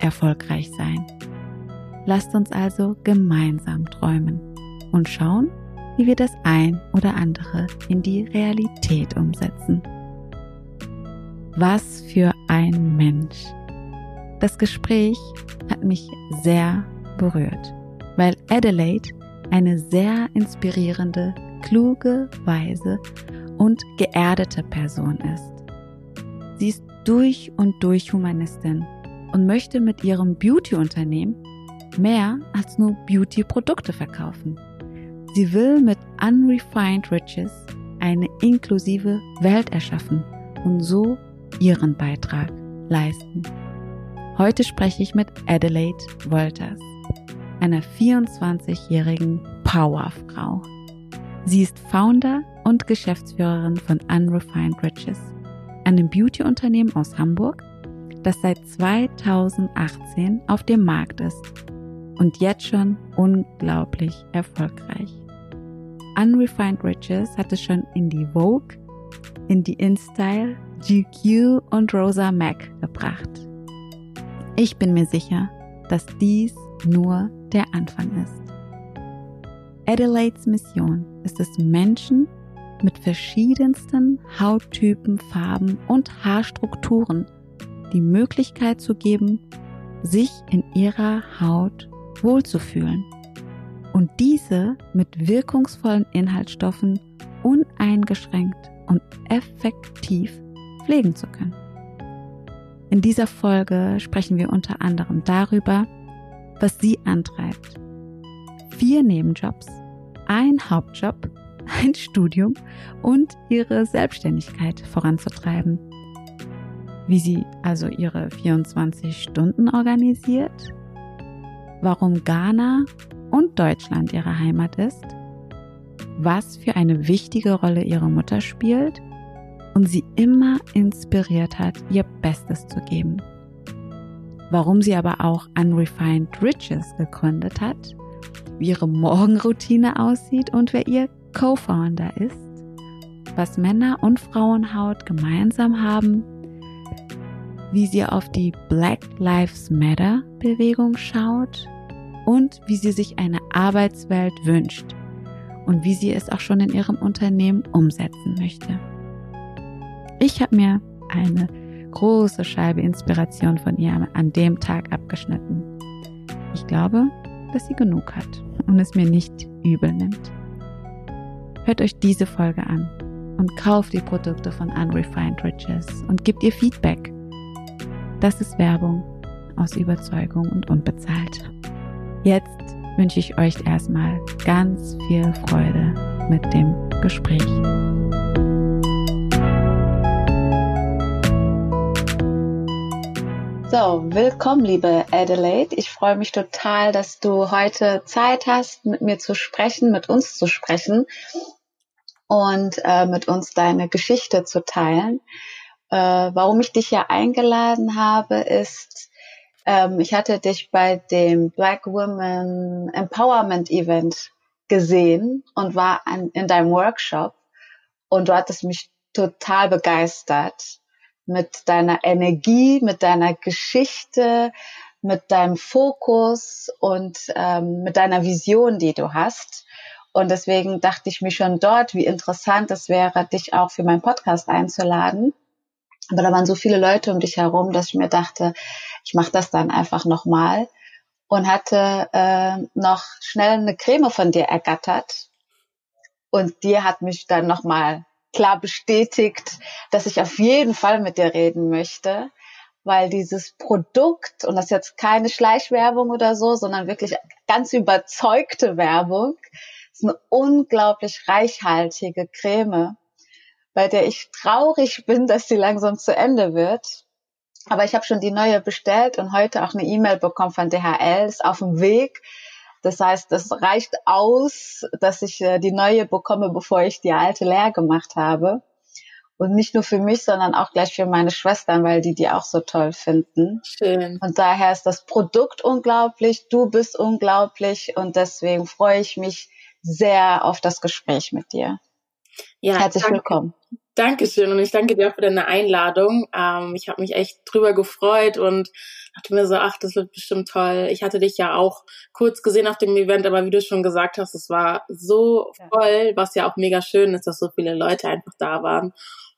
erfolgreich sein. Lasst uns also gemeinsam träumen und schauen, wie wir das ein oder andere in die Realität umsetzen. Was für ein Mensch. Das Gespräch hat mich sehr berührt, weil Adelaide eine sehr inspirierende, kluge, weise und geerdete Person ist. Sie ist durch und durch Humanistin und möchte mit ihrem Beauty-Unternehmen mehr als nur Beauty-Produkte verkaufen. Sie will mit Unrefined Riches eine inklusive Welt erschaffen und so ihren Beitrag leisten. Heute spreche ich mit Adelaide Wolters, einer 24-jährigen Powerfrau. Sie ist Founder und Geschäftsführerin von Unrefined Riches, einem Beauty-Unternehmen aus Hamburg, das seit 2018 auf dem Markt ist und jetzt schon unglaublich erfolgreich. Unrefined Riches hat es schon in die Vogue, in die InStyle, GQ und Rosa Mac gebracht. Ich bin mir sicher, dass dies nur der Anfang ist. Adelaides Mission ist es, Menschen mit verschiedensten Hauttypen, Farben und Haarstrukturen die Möglichkeit zu geben, sich in ihrer Haut wohlzufühlen und diese mit wirkungsvollen Inhaltsstoffen uneingeschränkt und effektiv pflegen zu können. In dieser Folge sprechen wir unter anderem darüber, was sie antreibt. Vier Nebenjobs, ein Hauptjob, ein Studium und ihre Selbstständigkeit voranzutreiben wie sie also ihre 24 Stunden organisiert, warum Ghana und Deutschland ihre Heimat ist, was für eine wichtige Rolle ihre Mutter spielt und sie immer inspiriert hat, ihr Bestes zu geben. Warum sie aber auch Unrefined Riches gegründet hat, wie ihre Morgenroutine aussieht und wer ihr Co-Founder ist, was Männer und Frauenhaut gemeinsam haben wie sie auf die Black Lives Matter Bewegung schaut und wie sie sich eine Arbeitswelt wünscht und wie sie es auch schon in ihrem Unternehmen umsetzen möchte. Ich habe mir eine große Scheibe Inspiration von ihr an dem Tag abgeschnitten. Ich glaube, dass sie genug hat und es mir nicht übel nimmt. Hört euch diese Folge an und kauft die Produkte von Unrefined Riches und gebt ihr Feedback. Das ist Werbung aus Überzeugung und unbezahlt. Jetzt wünsche ich euch erstmal ganz viel Freude mit dem Gespräch. So, willkommen, liebe Adelaide. Ich freue mich total, dass du heute Zeit hast, mit mir zu sprechen, mit uns zu sprechen und äh, mit uns deine Geschichte zu teilen. Äh, warum ich dich ja eingeladen habe, ist, ähm, ich hatte dich bei dem Black Women Empowerment Event gesehen und war an, in deinem Workshop und du hattest mich total begeistert mit deiner Energie, mit deiner Geschichte, mit deinem Fokus und ähm, mit deiner Vision, die du hast. Und deswegen dachte ich mir schon dort, wie interessant es wäre, dich auch für meinen Podcast einzuladen. Aber da waren so viele Leute um dich herum, dass ich mir dachte, ich mache das dann einfach nochmal. Und hatte äh, noch schnell eine Creme von dir ergattert. Und die hat mich dann nochmal klar bestätigt, dass ich auf jeden Fall mit dir reden möchte, weil dieses Produkt, und das ist jetzt keine Schleichwerbung oder so, sondern wirklich ganz überzeugte Werbung, ist eine unglaublich reichhaltige Creme bei der ich traurig bin, dass sie langsam zu Ende wird, Aber ich habe schon die neue bestellt und heute auch eine E-Mail bekommen von DHL, ist auf dem Weg. Das heißt, es reicht aus, dass ich äh, die neue bekomme, bevor ich die alte leer gemacht habe. Und nicht nur für mich, sondern auch gleich für meine Schwestern, weil die die auch so toll finden. Schön. Und daher ist das Produkt unglaublich, du bist unglaublich und deswegen freue ich mich sehr auf das Gespräch mit dir. Ja, Herzlich danke. willkommen. Dankeschön und ich danke dir auch für deine Einladung. Ähm, ich habe mich echt drüber gefreut und dachte mir so, ach, das wird bestimmt toll. Ich hatte dich ja auch kurz gesehen auf dem Event, aber wie du schon gesagt hast, es war so voll, was ja auch mega schön ist, dass so viele Leute einfach da waren.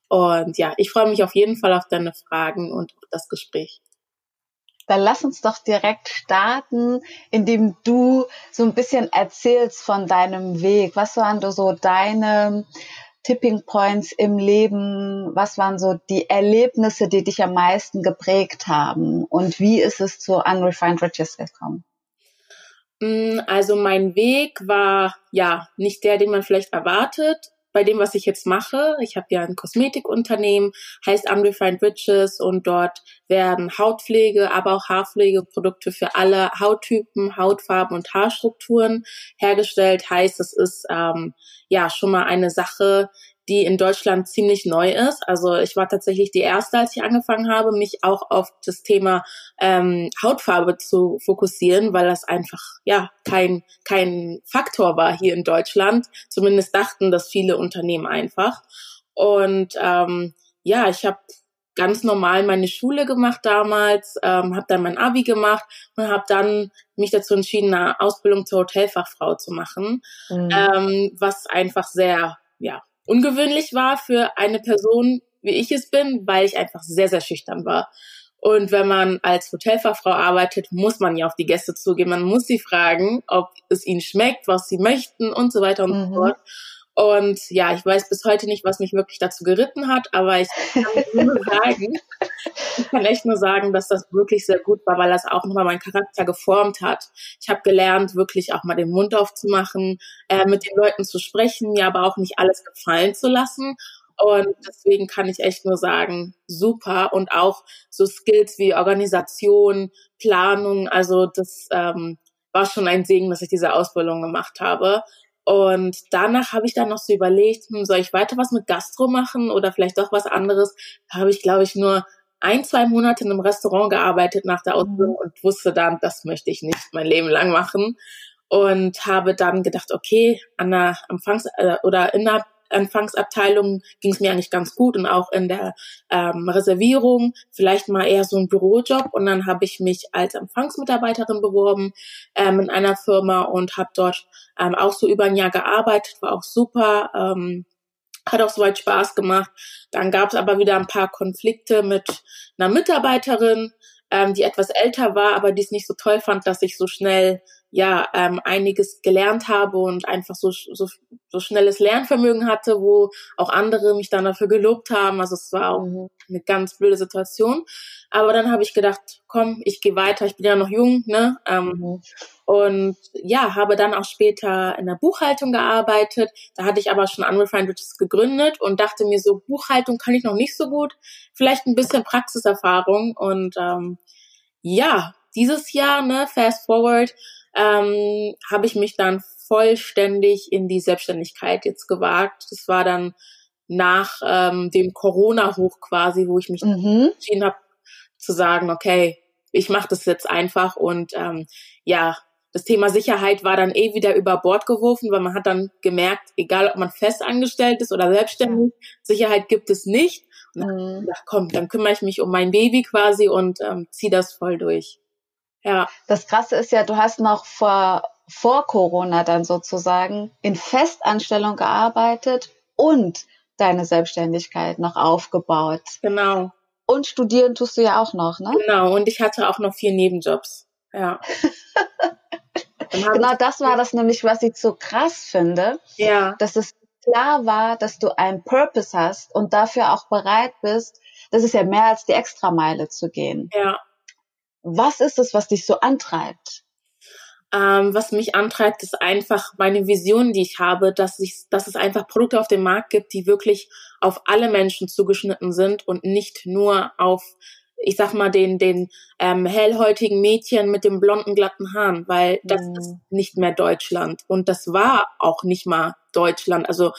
Und ja, ich freue mich auf jeden Fall auf deine Fragen und das Gespräch. Dann lass uns doch direkt starten, indem du so ein bisschen erzählst von deinem Weg. Was waren so deine Tipping Points im Leben? Was waren so die Erlebnisse, die dich am meisten geprägt haben? Und wie ist es zu Unrefined Riches gekommen? Mm, also mein Weg war ja nicht der, den man vielleicht erwartet bei dem, was ich jetzt mache. Ich habe ja ein Kosmetikunternehmen, heißt Unrefined Riches und dort werden Hautpflege, aber auch Haarpflegeprodukte für alle Hauttypen, Hautfarben und Haarstrukturen hergestellt. Heißt, es ist ähm, ja schon mal eine Sache, die in Deutschland ziemlich neu ist. Also ich war tatsächlich die erste, als ich angefangen habe, mich auch auf das Thema ähm, Hautfarbe zu fokussieren, weil das einfach ja kein kein Faktor war hier in Deutschland. Zumindest dachten das viele Unternehmen einfach. Und ähm, ja, ich habe ganz normal meine Schule gemacht damals, ähm, habe dann mein Abi gemacht und habe dann mich dazu entschieden, eine Ausbildung zur Hotelfachfrau zu machen, mhm. ähm, was einfach sehr ja ungewöhnlich war für eine Person, wie ich es bin, weil ich einfach sehr, sehr schüchtern war. Und wenn man als Hotelfachfrau arbeitet, muss man ja auf die Gäste zugehen. Man muss sie fragen, ob es ihnen schmeckt, was sie möchten und so weiter und mhm. so fort. Und ja, ich weiß bis heute nicht, was mich wirklich dazu geritten hat, aber ich kann nur sagen, ich kann echt nur sagen, dass das wirklich sehr gut war, weil das auch nochmal meinen Charakter geformt hat. Ich habe gelernt, wirklich auch mal den Mund aufzumachen, äh, mit den Leuten zu sprechen, mir aber auch nicht alles gefallen zu lassen. Und deswegen kann ich echt nur sagen, super. Und auch so Skills wie Organisation, Planung, also das ähm, war schon ein Segen, dass ich diese Ausbildung gemacht habe. Und danach habe ich dann noch so überlegt, hm, soll ich weiter was mit Gastro machen oder vielleicht doch was anderes? Da habe ich, glaube ich, nur ein, zwei Monate in einem Restaurant gearbeitet nach der Ausbildung mhm. und wusste dann, das möchte ich nicht mein Leben lang machen. Und habe dann gedacht, okay, an der Empfangs- äh, oder in der Empfangsabteilung ging es mir eigentlich ganz gut und auch in der ähm, Reservierung vielleicht mal eher so ein Bürojob und dann habe ich mich als Empfangsmitarbeiterin beworben ähm, in einer Firma und habe dort ähm, auch so über ein Jahr gearbeitet, war auch super. Ähm, hat auch soweit Spaß gemacht. Dann gab es aber wieder ein paar Konflikte mit einer Mitarbeiterin, ähm, die etwas älter war, aber die es nicht so toll fand, dass ich so schnell ja ähm, einiges gelernt habe und einfach so, so, so schnelles Lernvermögen hatte, wo auch andere mich dann dafür gelobt haben. Also es war auch mhm. eine ganz blöde Situation. Aber dann habe ich gedacht, komm, ich gehe weiter, ich bin ja noch jung, ne? Ähm, mhm. Und ja, habe dann auch später in der Buchhaltung gearbeitet. Da hatte ich aber schon Unrefined Riches gegründet und dachte mir so, Buchhaltung kann ich noch nicht so gut, vielleicht ein bisschen Praxiserfahrung. Und ähm, ja, dieses Jahr, ne, fast forward, ähm, habe ich mich dann vollständig in die Selbstständigkeit jetzt gewagt. Das war dann nach ähm, dem Corona-Hoch quasi, wo ich mich mhm. entschieden habe zu sagen, okay, ich mache das jetzt einfach und ähm, ja, das Thema Sicherheit war dann eh wieder über Bord geworfen, weil man hat dann gemerkt, egal ob man fest angestellt ist oder selbstständig, Sicherheit gibt es nicht. Und dann, mhm. komm, dann kümmere ich mich um mein Baby quasi und ähm, ziehe das voll durch. Ja. Das Krasse ist ja, du hast noch vor, vor Corona dann sozusagen in Festanstellung gearbeitet und deine Selbstständigkeit noch aufgebaut. Genau. Und studieren tust du ja auch noch, ne? Genau. Und ich hatte auch noch vier Nebenjobs. Ja. genau das war das nämlich, was ich so krass finde. Ja. Dass es klar war, dass du einen Purpose hast und dafür auch bereit bist, das ist ja mehr als die Extrameile zu gehen. Ja. Was ist es, was dich so antreibt? Ähm, was mich antreibt, ist einfach meine Vision, die ich habe, dass, ich, dass es einfach Produkte auf dem Markt gibt, die wirklich auf alle Menschen zugeschnitten sind und nicht nur auf ich sag mal, den, den ähm, hellhäutigen Mädchen mit dem blonden, glatten Haaren, weil das mhm. ist nicht mehr Deutschland. Und das war auch nicht mal Deutschland. Also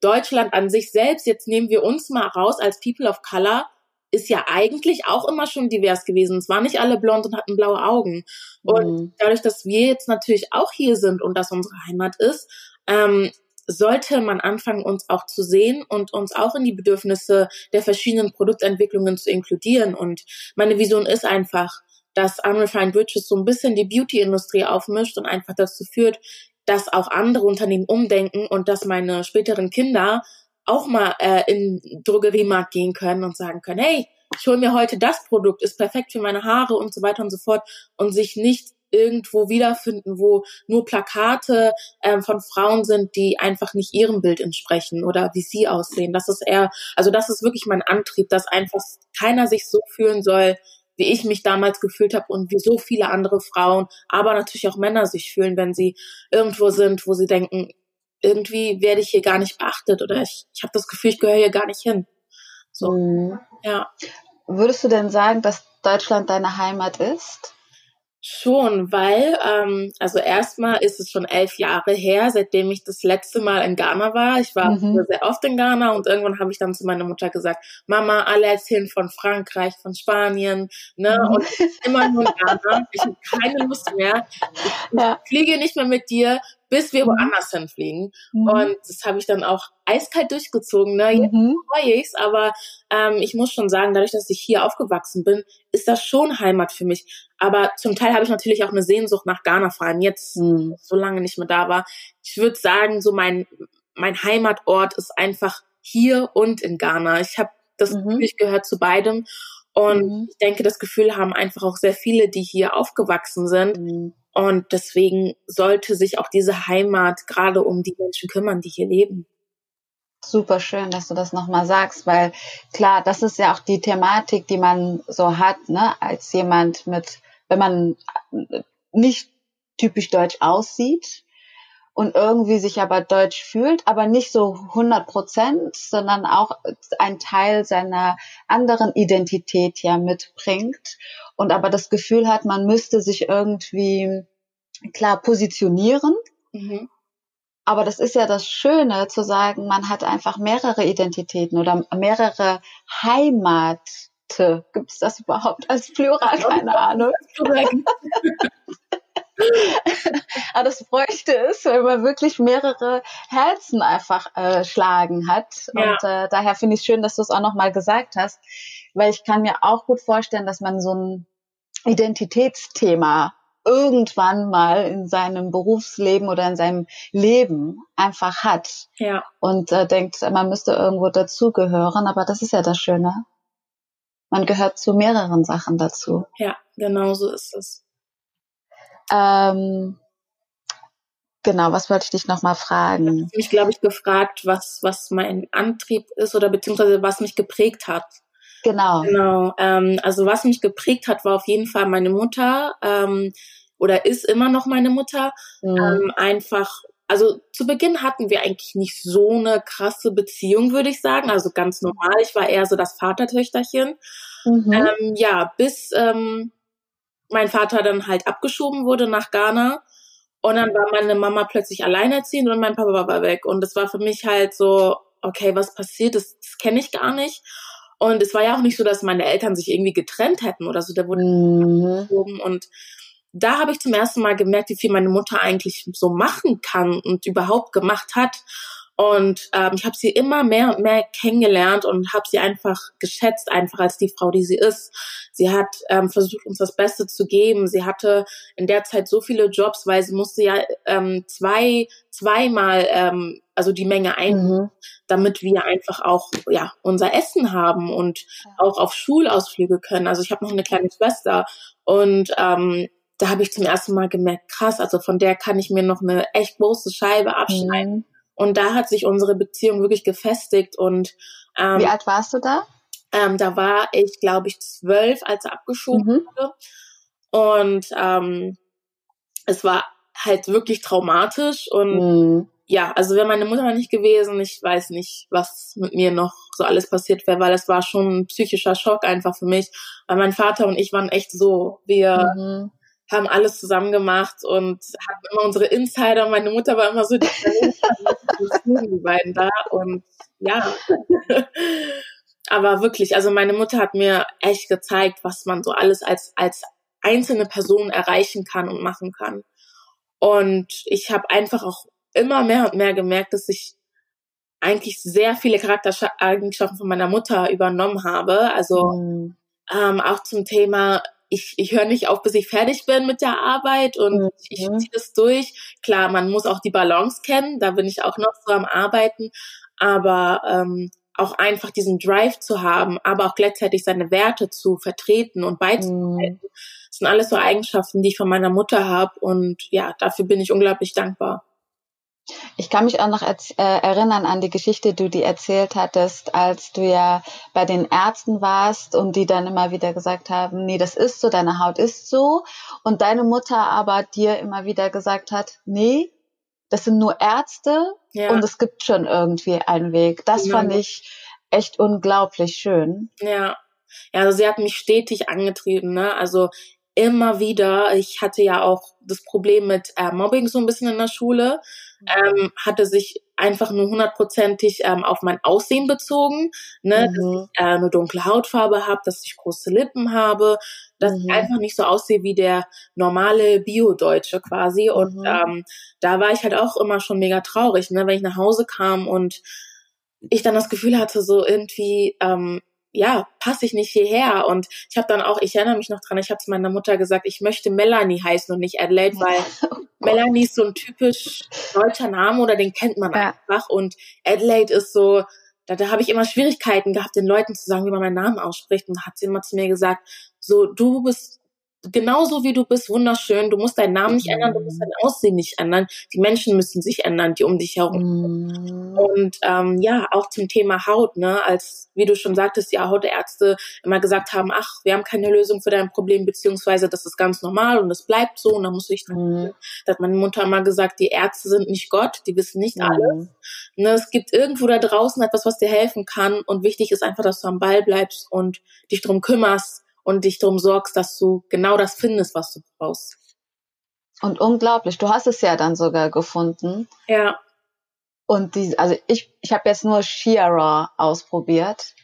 Deutschland an sich selbst, jetzt nehmen wir uns mal raus als People of Color, ist ja eigentlich auch immer schon divers gewesen. Es waren nicht alle blond und hatten blaue Augen. Und mhm. dadurch, dass wir jetzt natürlich auch hier sind und das unsere Heimat ist, ähm, sollte man anfangen, uns auch zu sehen und uns auch in die Bedürfnisse der verschiedenen Produktentwicklungen zu inkludieren. Und meine Vision ist einfach, dass Unrefined Riches so ein bisschen die Beauty-Industrie aufmischt und einfach dazu führt, dass auch andere Unternehmen umdenken und dass meine späteren Kinder auch mal äh, in Drogeriemarkt gehen können und sagen können, hey, ich hole mir heute das Produkt, ist perfekt für meine Haare und so weiter und so fort und sich nicht irgendwo wiederfinden, wo nur Plakate ähm, von Frauen sind, die einfach nicht ihrem Bild entsprechen oder wie sie aussehen. Das ist eher, also das ist wirklich mein Antrieb, dass einfach keiner sich so fühlen soll, wie ich mich damals gefühlt habe und wie so viele andere Frauen, aber natürlich auch Männer sich fühlen, wenn sie irgendwo sind, wo sie denken, irgendwie werde ich hier gar nicht beachtet oder ich, ich habe das Gefühl, ich gehöre hier gar nicht hin. So, mhm. ja. Würdest du denn sagen, dass Deutschland deine Heimat ist? Schon, weil, ähm, also erstmal ist es schon elf Jahre her, seitdem ich das letzte Mal in Ghana war. Ich war mhm. sehr oft in Ghana und irgendwann habe ich dann zu meiner Mutter gesagt, Mama, alle erzählen von Frankreich, von Spanien, ne? Mhm. Und immer nur in Ghana. Ich habe keine Lust mehr. Ich, ja. fliege nicht mehr mit dir, bis wir mhm. woanders hinfliegen. Mhm. Und das habe ich dann auch eiskalt durchgezogen. Ne? Jetzt mhm. freue ich's, aber ähm, ich muss schon sagen, dadurch, dass ich hier aufgewachsen bin, ist das schon Heimat für mich. Aber zum Teil habe ich natürlich auch eine Sehnsucht nach Ghana, vor allem jetzt, mhm. so lange nicht mehr da war. Ich würde sagen, so mein, mein Heimatort ist einfach hier und in Ghana. Ich habe das mhm. Gefühl, ich gehöre zu beidem. Und mhm. ich denke, das Gefühl haben einfach auch sehr viele, die hier aufgewachsen sind. Mhm. Und deswegen sollte sich auch diese Heimat gerade um die Menschen kümmern, die hier leben. Super schön, dass du das nochmal sagst, weil klar, das ist ja auch die Thematik, die man so hat, ne, als jemand mit, wenn man nicht typisch deutsch aussieht und irgendwie sich aber deutsch fühlt, aber nicht so 100 Prozent, sondern auch ein Teil seiner anderen Identität ja mitbringt und aber das Gefühl hat, man müsste sich irgendwie klar positionieren. Mhm. Aber das ist ja das Schöne zu sagen, man hat einfach mehrere Identitäten oder mehrere Heimate. Gibt es das überhaupt als Plural? Keine Ahnung. Aber das bräuchte es, wenn man wirklich mehrere Herzen einfach äh, schlagen hat. Ja. Und äh, daher finde ich schön, dass du es auch nochmal gesagt hast, weil ich kann mir auch gut vorstellen, dass man so ein Identitätsthema irgendwann mal in seinem Berufsleben oder in seinem Leben einfach hat. Ja. Und äh, denkt, man müsste irgendwo dazugehören, aber das ist ja das Schöne. Man gehört zu mehreren Sachen dazu. Ja, genau so ist es. Ähm, genau, was wollte ich dich nochmal fragen? Ich mich, glaube ich, gefragt, was, was mein Antrieb ist oder beziehungsweise was mich geprägt hat. Genau. Genau. Ähm, also was mich geprägt hat, war auf jeden Fall meine Mutter ähm, oder ist immer noch meine Mutter. Mhm. Ähm, einfach, also zu Beginn hatten wir eigentlich nicht so eine krasse Beziehung, würde ich sagen. Also ganz normal. Ich war eher so das Vatertöchterchen. Mhm. Ähm, ja, bis ähm, mein Vater dann halt abgeschoben wurde nach Ghana. Und dann war meine Mama plötzlich alleinerziehend und mein Papa war weg. Und das war für mich halt so, okay, was passiert? Das, das kenne ich gar nicht. Und es war ja auch nicht so, dass meine Eltern sich irgendwie getrennt hätten oder so. Der wurde mhm. und da habe ich zum ersten Mal gemerkt, wie viel meine Mutter eigentlich so machen kann und überhaupt gemacht hat. Und ähm, ich habe sie immer mehr und mehr kennengelernt und habe sie einfach geschätzt, einfach als die Frau, die sie ist. Sie hat ähm, versucht, uns das Beste zu geben. Sie hatte in der Zeit so viele Jobs, weil sie musste ja ähm, zwei, zweimal ähm, also die Menge ein, mhm. damit wir einfach auch ja unser Essen haben und auch auf Schulausflüge können. Also ich habe noch eine kleine Schwester und ähm, da habe ich zum ersten Mal gemerkt, krass, also von der kann ich mir noch eine echt große Scheibe abschneiden. Mhm. Und da hat sich unsere Beziehung wirklich gefestigt. Und ähm, wie alt warst du da? Ähm, da war ich, glaube ich, zwölf, als er abgeschoben mhm. wurde. Und ähm, es war halt wirklich traumatisch und mhm. ja, also wäre meine Mutter nicht gewesen, ich weiß nicht, was mit mir noch so alles passiert wäre, weil es war schon ein psychischer Schock einfach für mich. Weil mein Vater und ich waren echt so, wir mhm. Haben alles zusammen gemacht und hatten immer unsere Insider. Meine Mutter war immer so die, die beiden da und ja. Aber wirklich, also meine Mutter hat mir echt gezeigt, was man so alles als, als einzelne Person erreichen kann und machen kann. Und ich habe einfach auch immer mehr und mehr gemerkt, dass ich eigentlich sehr viele Charaktereigenschaften von meiner Mutter übernommen habe. Also mhm. ähm, auch zum Thema, ich, ich höre nicht auf, bis ich fertig bin mit der Arbeit und mhm. ich ziehe das durch. Klar, man muss auch die Balance kennen, da bin ich auch noch so am Arbeiten, aber ähm, auch einfach diesen Drive zu haben, aber auch gleichzeitig seine Werte zu vertreten und beizubehalten. Mhm. Das sind alles so Eigenschaften, die ich von meiner Mutter habe und ja, dafür bin ich unglaublich dankbar. Ich kann mich auch noch äh, erinnern an die Geschichte, die du die erzählt hattest, als du ja bei den Ärzten warst und die dann immer wieder gesagt haben, nee, das ist so, deine Haut ist so. Und deine Mutter aber dir immer wieder gesagt hat, nee, das sind nur Ärzte ja. und es gibt schon irgendwie einen Weg. Das genau. fand ich echt unglaublich schön. Ja. Ja, also sie hat mich stetig angetrieben, ne? Also immer wieder, ich hatte ja auch das Problem mit äh, Mobbing so ein bisschen in der Schule, ähm, hatte sich einfach nur hundertprozentig ähm, auf mein Aussehen bezogen, ne, mhm. dass ich äh, eine dunkle Hautfarbe habe, dass ich große Lippen habe, dass mhm. ich einfach nicht so aussehe wie der normale Bio-Deutsche quasi. Und mhm. ähm, da war ich halt auch immer schon mega traurig, ne, wenn ich nach Hause kam und ich dann das Gefühl hatte, so irgendwie, ähm, ja, passe ich nicht hierher. Und ich habe dann auch, ich erinnere mich noch dran, ich habe zu meiner Mutter gesagt, ich möchte Melanie heißen und nicht Adelaide, weil oh Melanie ist so ein typisch deutscher Name oder den kennt man ja. einfach. Und Adelaide ist so, da, da habe ich immer Schwierigkeiten gehabt, den Leuten zu sagen, wie man meinen Namen ausspricht. Und hat sie immer zu mir gesagt, so, du bist genauso wie du bist, wunderschön. Du musst deinen Namen nicht ändern, du musst dein Aussehen nicht ändern. Die Menschen müssen sich ändern, die um dich herum. Mm. Und ähm, ja, auch zum Thema Haut, ne, als wie du schon sagtest, ja, Hautärzte immer gesagt haben, ach, wir haben keine Lösung für dein Problem, beziehungsweise das ist ganz normal und es bleibt so. Und dann muss ich mm. da hat meine Mutter immer gesagt, die Ärzte sind nicht Gott, die wissen nicht mm. alles. Ne, es gibt irgendwo da draußen etwas, was dir helfen kann. Und wichtig ist einfach, dass du am Ball bleibst und dich drum kümmerst und dich darum sorgst, dass du genau das findest, was du brauchst. Und unglaublich, du hast es ja dann sogar gefunden. Ja. Und die, also ich, ich habe jetzt nur Shearer ausprobiert.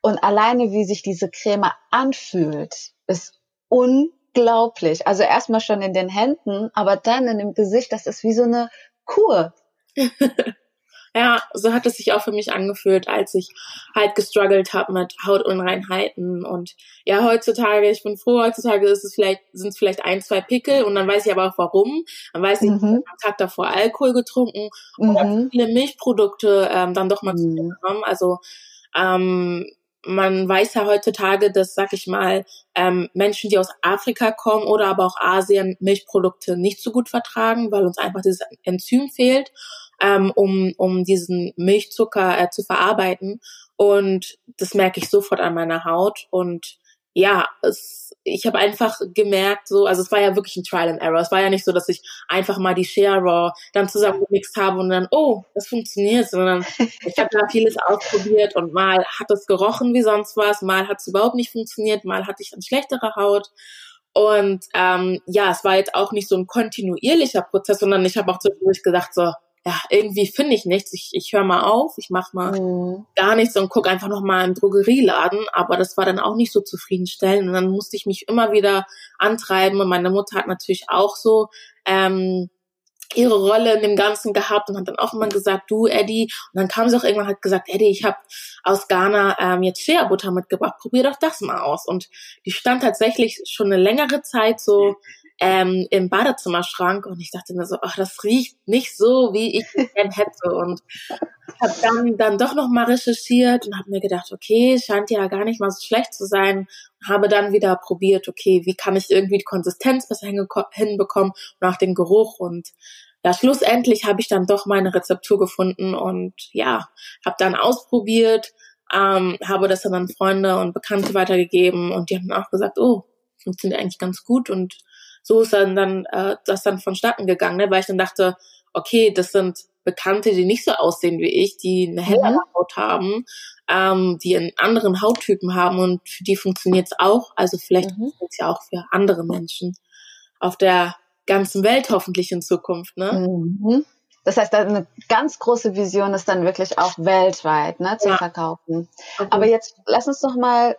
Und alleine, wie sich diese Creme anfühlt, ist unglaublich. Also erstmal schon in den Händen, aber dann in dem Gesicht, das ist wie so eine Kur. Ja, so hat es sich auch für mich angefühlt, als ich halt gestruggelt habe mit Hautunreinheiten. Und ja, heutzutage, ich bin froh, heutzutage ist es vielleicht, sind es vielleicht ein, zwei Pickel und dann weiß ich aber auch warum. Dann weiß ich, mhm. ich am Tag davor Alkohol getrunken mhm. oder viele Milchprodukte ähm, dann doch mal mhm. zu mir genommen. Also ähm, man weiß ja heutzutage, dass, sag ich mal, ähm, Menschen, die aus Afrika kommen oder aber auch Asien Milchprodukte nicht so gut vertragen, weil uns einfach dieses Enzym fehlt ähm, um, um diesen Milchzucker äh, zu verarbeiten. Und das merke ich sofort an meiner Haut. Und ja, es, ich habe einfach gemerkt, so, also es war ja wirklich ein Trial and Error. Es war ja nicht so, dass ich einfach mal die Share Raw dann zusammengemixt habe und dann, oh, das funktioniert, sondern ich habe da vieles ausprobiert und mal hat es gerochen wie sonst was, mal hat es überhaupt nicht funktioniert, mal hatte ich dann schlechtere Haut. Und ähm, ja, es war jetzt auch nicht so ein kontinuierlicher Prozess, sondern ich habe auch zwischendurch gedacht, so, ja, irgendwie finde ich nichts. Ich, ich höre mal auf, ich mache mal mhm. gar nichts und guck einfach noch mal im Drogerieladen. Aber das war dann auch nicht so zufriedenstellend. Und dann musste ich mich immer wieder antreiben. Und meine Mutter hat natürlich auch so ähm, ihre Rolle in dem Ganzen gehabt und hat dann auch immer gesagt, du Eddie. Und dann kam sie auch irgendwann hat gesagt, Eddie, ich habe aus Ghana ähm, jetzt Shea-Butter mitgebracht, probier doch das mal aus. Und die stand tatsächlich schon eine längere Zeit so ähm, im Badezimmerschrank und ich dachte mir so, ach, das riecht nicht so, wie ich es gern hätte und habe dann dann doch noch mal recherchiert und habe mir gedacht, okay, scheint ja gar nicht mal so schlecht zu sein. Habe dann wieder probiert, okay, wie kann ich irgendwie die Konsistenz besser hinbekommen und auch den Geruch und ja, schlussendlich habe ich dann doch meine Rezeptur gefunden und ja, habe dann ausprobiert, ähm, habe das dann an Freunde und Bekannte weitergegeben und die haben auch gesagt, oh, funktioniert eigentlich ganz gut und so ist dann, dann äh, das dann vonstatten gegangen, ne? weil ich dann dachte, okay, das sind Bekannte, die nicht so aussehen wie ich, die eine hellere mhm. Haut haben, ähm, die einen anderen Hauttypen haben und für die funktioniert es auch. Also vielleicht mhm. funktioniert es ja auch für andere Menschen auf der ganzen Welt hoffentlich in Zukunft. Ne? Mhm. Das heißt, eine ganz große Vision ist dann wirklich auch weltweit ne, zu ja. verkaufen. Okay. Aber jetzt lass uns doch mal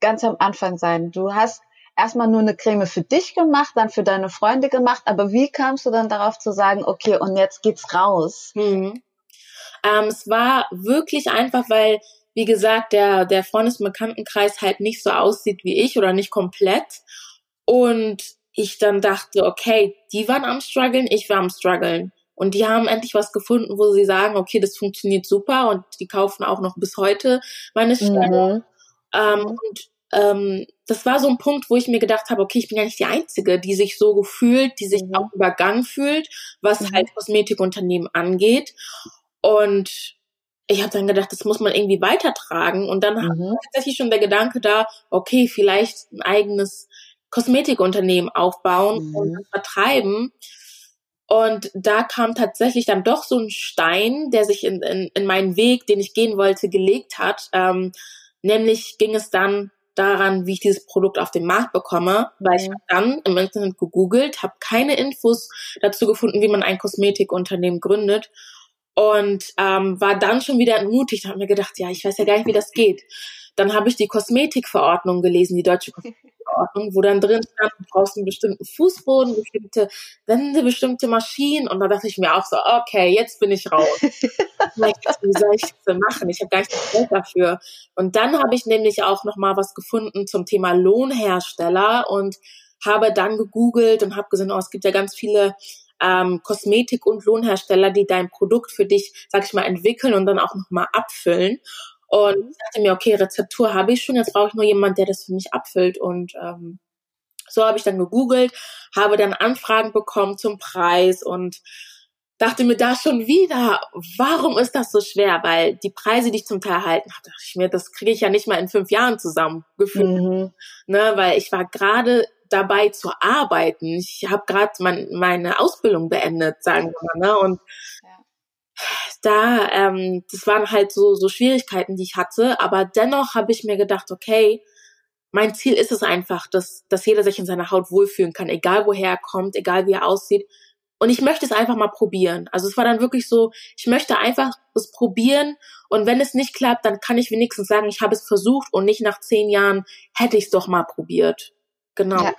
ganz am Anfang sein. Du hast erstmal nur eine Creme für dich gemacht, dann für deine Freunde gemacht. Aber wie kamst du dann darauf zu sagen, okay, und jetzt geht's raus? Mhm. Ähm, es war wirklich einfach, weil, wie gesagt, der, der Freundes- und Bekanntenkreis halt nicht so aussieht wie ich oder nicht komplett. Und ich dann dachte, okay, die waren am struggeln, ich war am struggeln. Und die haben endlich was gefunden, wo sie sagen, okay, das funktioniert super und die kaufen auch noch bis heute meine Stelle. Mhm. Ähm, und ähm, das war so ein Punkt, wo ich mir gedacht habe, okay, ich bin ja nicht die Einzige, die sich so gefühlt, die sich mhm. auch übergangen fühlt, was mhm. halt Kosmetikunternehmen angeht. Und ich habe dann gedacht, das muss man irgendwie weitertragen. Und dann mhm. war tatsächlich schon der Gedanke da, okay, vielleicht ein eigenes Kosmetikunternehmen aufbauen und mhm. vertreiben. Und da kam tatsächlich dann doch so ein Stein, der sich in, in, in meinen Weg, den ich gehen wollte, gelegt hat. Ähm, nämlich ging es dann daran, wie ich dieses Produkt auf den Markt bekomme, weil ich dann im Internet gegoogelt, habe keine Infos dazu gefunden, wie man ein Kosmetikunternehmen gründet und ähm, war dann schon wieder entmutigt, habe mir gedacht, ja, ich weiß ja gar nicht, wie das geht. Dann habe ich die Kosmetikverordnung gelesen, die deutsche Kosmetikverordnung, wo dann drin stand, brauchst einen bestimmten Fußboden, bestimmte Wände, bestimmte Maschinen. Und da dachte ich mir auch so, okay, jetzt bin ich raus. wie soll ich das machen? Ich habe gar nicht das Geld dafür. Und dann habe ich nämlich auch noch mal was gefunden zum Thema Lohnhersteller und habe dann gegoogelt und habe gesehen, oh, es gibt ja ganz viele ähm, Kosmetik- und Lohnhersteller, die dein Produkt für dich, sag ich mal, entwickeln und dann auch nochmal abfüllen. Und ich dachte mir, okay, Rezeptur habe ich schon, jetzt brauche ich nur jemand, der das für mich abfüllt. Und ähm, so habe ich dann gegoogelt, habe dann Anfragen bekommen zum Preis und dachte mir da schon wieder, warum ist das so schwer? Weil die Preise, die ich zum Teil erhalten habe, dachte ich mir, das kriege ich ja nicht mal in fünf Jahren zusammengefügt. Mhm. Ne, weil ich war gerade dabei zu arbeiten. Ich habe gerade mein, meine Ausbildung beendet, sagen wir mal. Ne? Und da, ähm, das waren halt so, so Schwierigkeiten, die ich hatte. Aber dennoch habe ich mir gedacht, okay, mein Ziel ist es einfach, dass, dass jeder sich in seiner Haut wohlfühlen kann, egal woher er kommt, egal wie er aussieht. Und ich möchte es einfach mal probieren. Also es war dann wirklich so, ich möchte einfach es probieren und wenn es nicht klappt, dann kann ich wenigstens sagen, ich habe es versucht und nicht nach zehn Jahren hätte ich es doch mal probiert. Genau. Ja.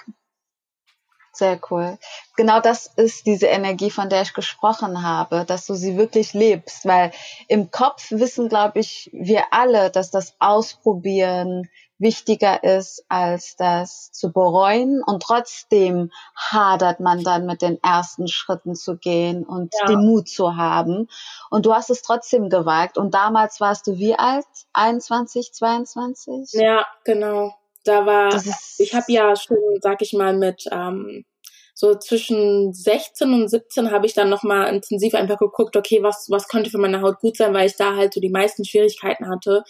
Sehr cool. Genau das ist diese Energie, von der ich gesprochen habe, dass du sie wirklich lebst, weil im Kopf wissen, glaube ich, wir alle, dass das Ausprobieren wichtiger ist, als das zu bereuen. Und trotzdem hadert man dann mit den ersten Schritten zu gehen und ja. den Mut zu haben. Und du hast es trotzdem gewagt. Und damals warst du wie alt? 21, 22? Ja, genau da war, ich habe ja schon, sag ich mal, mit ähm, so zwischen 16 und 17 habe ich dann nochmal intensiv einfach geguckt, okay, was, was könnte für meine Haut gut sein, weil ich da halt so die meisten Schwierigkeiten hatte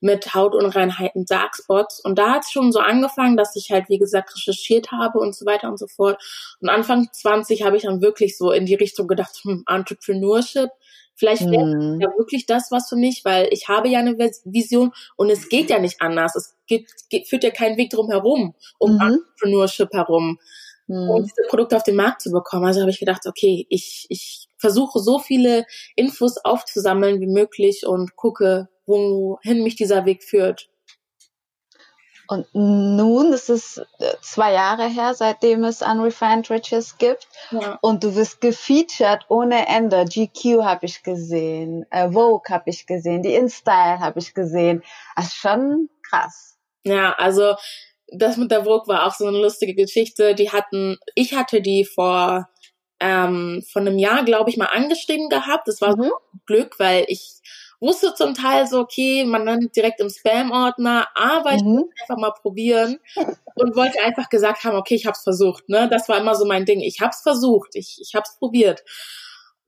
mit Hautunreinheiten, Darkspots. Und da hat es schon so angefangen, dass ich halt, wie gesagt, recherchiert habe und so weiter und so fort. Und Anfang 20 habe ich dann wirklich so in die Richtung gedacht, hm, Entrepreneurship, Vielleicht wäre hm. ja wirklich das was für mich, weil ich habe ja eine Vision und es geht ja nicht anders. Es geht, geht, führt ja keinen Weg drum herum, um mhm. Entrepreneurship herum, mhm. um diese Produkte auf den Markt zu bekommen. Also habe ich gedacht, okay, ich, ich versuche so viele Infos aufzusammeln wie möglich und gucke, wohin mich dieser Weg führt. Und nun ist es äh, zwei Jahre her, seitdem es Unrefined Riches gibt. Ja. Und du wirst gefeatured ohne Ende. GQ habe ich gesehen, äh, Vogue habe ich gesehen, die InStyle habe ich gesehen. Das ist schon krass. Ja, also das mit der Vogue war auch so eine lustige Geschichte. Die hatten, ich hatte die vor ähm, von einem Jahr, glaube ich, mal angeschrieben gehabt. Das war mhm. Glück, weil ich wusste zum Teil so, okay, man landet direkt im Spam-Ordner, aber ich mhm. wollte einfach mal probieren und wollte einfach gesagt haben, okay, ich hab's versucht. Ne? Das war immer so mein Ding. Ich hab's versucht, ich, ich hab's probiert.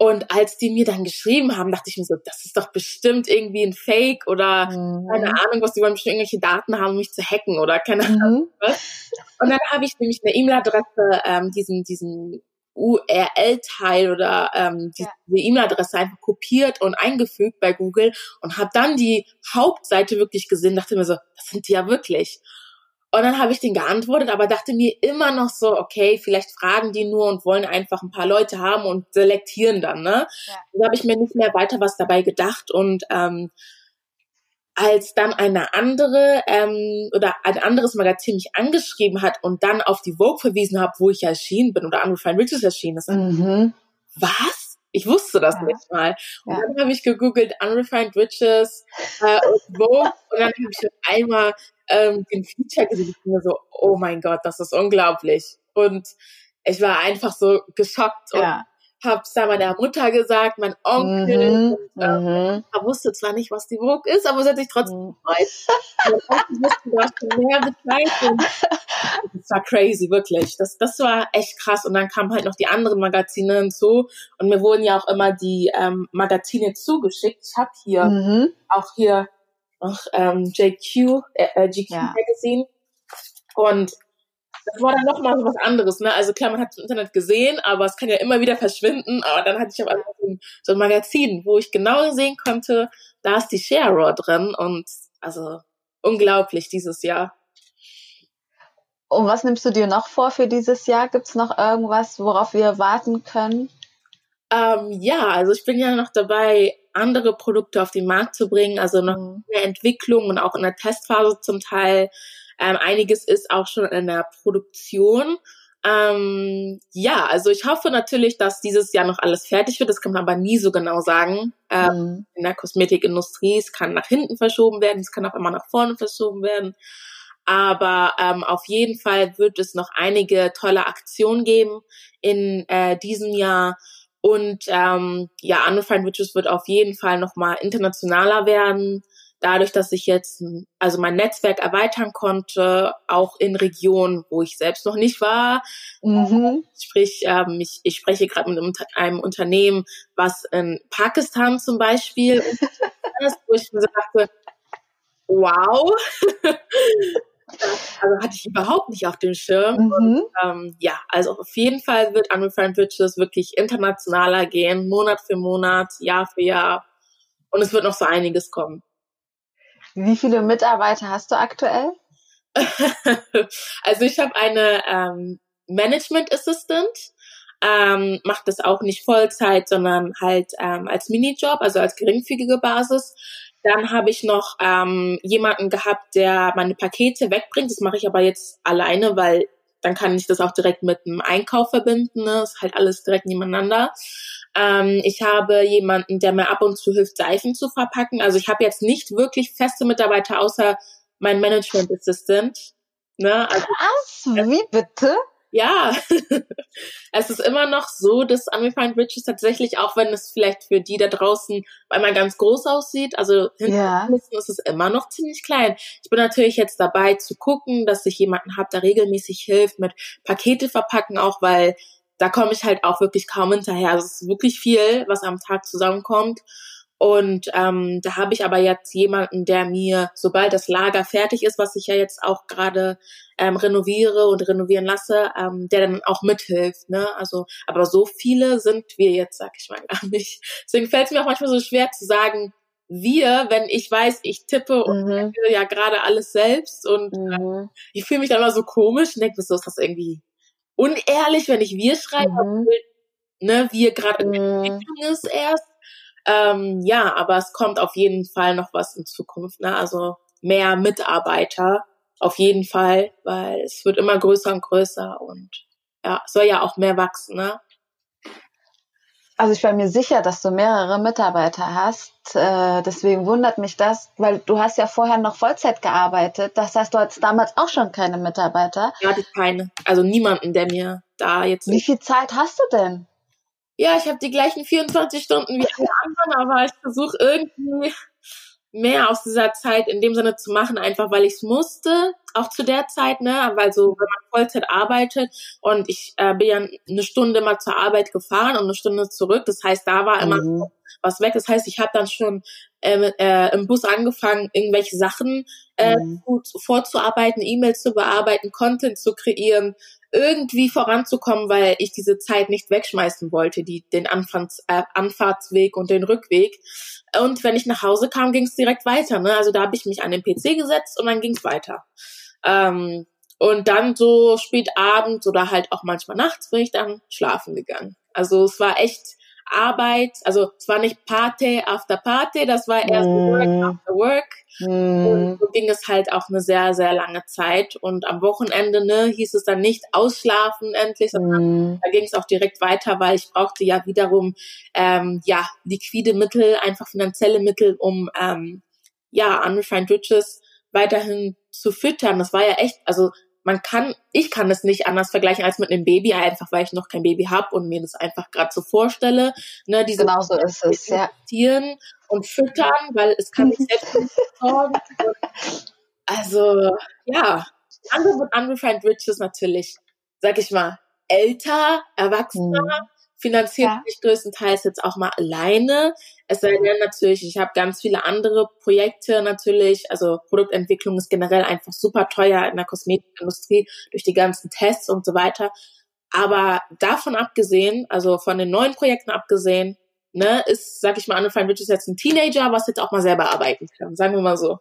Und als die mir dann geschrieben haben, dachte ich mir so, das ist doch bestimmt irgendwie ein Fake oder mhm. keine Ahnung, was die wollen bestimmt irgendwelche Daten haben, um mich zu hacken oder keine Ahnung mhm. was. Und dann habe ich nämlich eine E-Mail-Adresse ähm, diesen, diesen URL-Teil oder ähm, die, ja. E-Mail-Adresse einfach kopiert und eingefügt bei Google und habe dann die Hauptseite wirklich gesehen, dachte mir so, das sind die ja wirklich. Und dann habe ich den geantwortet, aber dachte mir immer noch so, okay, vielleicht fragen die nur und wollen einfach ein paar Leute haben und selektieren dann, ne? Ja. Da habe ich mir nicht mehr weiter was dabei gedacht und ähm, als dann eine andere ähm, oder ein anderes Magazin mich angeschrieben hat und dann auf die Vogue verwiesen hat, wo ich ja erschienen bin oder Unrefined Riches erschienen ist. Mhm. Was? Ich wusste das ja. nicht mal. Und ja. dann habe ich gegoogelt Unrefined Riches äh, und Vogue und dann habe ich einmal ähm, den Feature gesehen. Ich mir so, oh mein Gott, das ist unglaublich. Und ich war einfach so geschockt ja. Hab's da meiner Mutter gesagt, mein Onkel. Mhm, und, äh, mhm. Er wusste zwar nicht, was die Vogue ist, aber es hat sich trotzdem mhm. gefreut. Onkel wusste, da schon mehr Bescheid. Das war crazy, wirklich. Das, das war echt krass. Und dann kamen halt noch die anderen Magazine hinzu. Und mir wurden ja auch immer die ähm, Magazine zugeschickt. Ich habe hier mhm. auch hier noch ähm, JQ, äh, äh GQ ja. Magazine. Und das war dann nochmal so was anderes, ne? Also klar, man hat es im Internet gesehen, aber es kann ja immer wieder verschwinden. Aber dann hatte ich auf einmal so ein, Magazin, wo ich genau sehen konnte, da ist die Share Raw drin und also unglaublich dieses Jahr. Und was nimmst du dir noch vor für dieses Jahr? Gibt es noch irgendwas, worauf wir warten können? Ähm, ja, also ich bin ja noch dabei, andere Produkte auf den Markt zu bringen, also noch mhm. in der Entwicklung und auch in der Testphase zum Teil. Ähm, einiges ist auch schon in der Produktion. Ähm, ja, also ich hoffe natürlich, dass dieses Jahr noch alles fertig wird. Das kann man aber nie so genau sagen. Ähm, mhm. In der Kosmetikindustrie, es kann nach hinten verschoben werden, es kann auch immer nach vorne verschoben werden. Aber ähm, auf jeden Fall wird es noch einige tolle Aktionen geben in äh, diesem Jahr. Und ähm, ja, Unrefined Witches wird auf jeden Fall nochmal internationaler werden dadurch, dass ich jetzt also mein Netzwerk erweitern konnte, auch in Regionen, wo ich selbst noch nicht war. Mhm. Sprich, ähm, ich, ich spreche gerade mit einem Unternehmen, was in Pakistan zum Beispiel ist, wo ich mir so dachte, wow. also hatte ich überhaupt nicht auf dem Schirm. Mhm. Und, ähm, ja, also auf jeden Fall wird Unrefined Riches wirklich internationaler gehen, Monat für Monat, Jahr für Jahr. Und es wird noch so einiges kommen. Wie viele Mitarbeiter hast du aktuell? also ich habe eine ähm, Management Assistant, ähm, macht das auch nicht Vollzeit, sondern halt ähm, als Minijob, also als geringfügige Basis. Dann habe ich noch ähm, jemanden gehabt, der meine Pakete wegbringt. Das mache ich aber jetzt alleine, weil dann kann ich das auch direkt mit dem Einkauf verbinden. Ne? Das ist halt alles direkt nebeneinander. Ähm, ich habe jemanden, der mir ab und zu hilft, Seifen zu verpacken. Also ich habe jetzt nicht wirklich feste Mitarbeiter außer mein Management Assistant. Ne? Also, Was? Wie bitte? Ja, es ist immer noch so, dass Unrefined Riches tatsächlich, auch wenn es vielleicht für die da draußen einmal ganz groß aussieht, also hinten ja. ist es immer noch ziemlich klein. Ich bin natürlich jetzt dabei zu gucken, dass ich jemanden habe, der regelmäßig hilft mit Pakete verpacken, auch weil da komme ich halt auch wirklich kaum hinterher. Also es ist wirklich viel, was am Tag zusammenkommt. Und ähm, da habe ich aber jetzt jemanden, der mir, sobald das Lager fertig ist, was ich ja jetzt auch gerade ähm, renoviere und renovieren lasse, ähm, der dann auch mithilft. Ne? Also, aber so viele sind wir jetzt, sag ich mal, gar nicht. Deswegen fällt es mir auch manchmal so schwer zu sagen, wir, wenn ich weiß, ich tippe und mhm. ja gerade alles selbst und mhm. äh, ich fühle mich dann immer so komisch und denke, so ist das irgendwie unehrlich, wenn ich wir schreibe, mhm. obwohl, ne, wir gerade in mhm. Entwicklung ist erst. Ähm, ja, aber es kommt auf jeden Fall noch was in Zukunft, ne? Also mehr Mitarbeiter auf jeden Fall, weil es wird immer größer und größer und ja, soll ja auch mehr wachsen, ne? Also ich war mir sicher, dass du mehrere Mitarbeiter hast. Äh, deswegen wundert mich das, weil du hast ja vorher noch Vollzeit gearbeitet. Das heißt, du hattest damals auch schon keine Mitarbeiter. Ja, hatte keine. Also niemanden, der mir da jetzt. Wie viel Zeit hast du denn? Ja, ich habe die gleichen 24 Stunden wie alle anderen, aber ich versuche irgendwie mehr aus dieser Zeit in dem Sinne zu machen, einfach weil ich es musste, auch zu der Zeit, ne, weil so, wenn man Vollzeit arbeitet und ich äh, bin ja eine Stunde mal zur Arbeit gefahren und eine Stunde zurück, das heißt, da war immer mhm. was weg, das heißt, ich habe dann schon ähm, äh, im Bus angefangen, irgendwelche Sachen äh, mhm. vorzuarbeiten, E-Mails zu bearbeiten, Content zu kreieren, irgendwie voranzukommen, weil ich diese Zeit nicht wegschmeißen wollte, die, den Anfahrts, äh, Anfahrtsweg und den Rückweg. Und wenn ich nach Hause kam, ging es direkt weiter. Ne? Also da habe ich mich an den PC gesetzt und dann ging es weiter. Ähm, und dann so spät abends oder halt auch manchmal nachts bin ich dann schlafen gegangen. Also es war echt Arbeit, also es war nicht Party after Party, das war erst mm. Work after Work. Mm. Und so ging es halt auch eine sehr, sehr lange Zeit. Und am Wochenende ne, hieß es dann nicht ausschlafen endlich, sondern mm. da ging es auch direkt weiter, weil ich brauchte ja wiederum ähm, ja liquide Mittel, einfach finanzielle Mittel, um ähm, ja Unrefined Riches weiterhin zu füttern. Das war ja echt, also man kann, ich kann es nicht anders vergleichen als mit einem Baby, einfach weil ich noch kein Baby habe und mir das einfach gerade so vorstelle. Ne, diese genau so ist es, ja. und füttern, weil es kann nicht selbst sorgen. also, ja, andere und Unrefined Riches natürlich, sag ich mal, älter, erwachsener, mhm finanziert ja. mich größtenteils jetzt auch mal alleine. Es sei denn natürlich, ich habe ganz viele andere Projekte natürlich. Also Produktentwicklung ist generell einfach super teuer in der Kosmetikindustrie durch die ganzen Tests und so weiter. Aber davon abgesehen, also von den neuen Projekten abgesehen, ne, ist, sag ich mal, Anne wird es jetzt ein Teenager, was jetzt auch mal selber arbeiten kann, sagen wir mal so.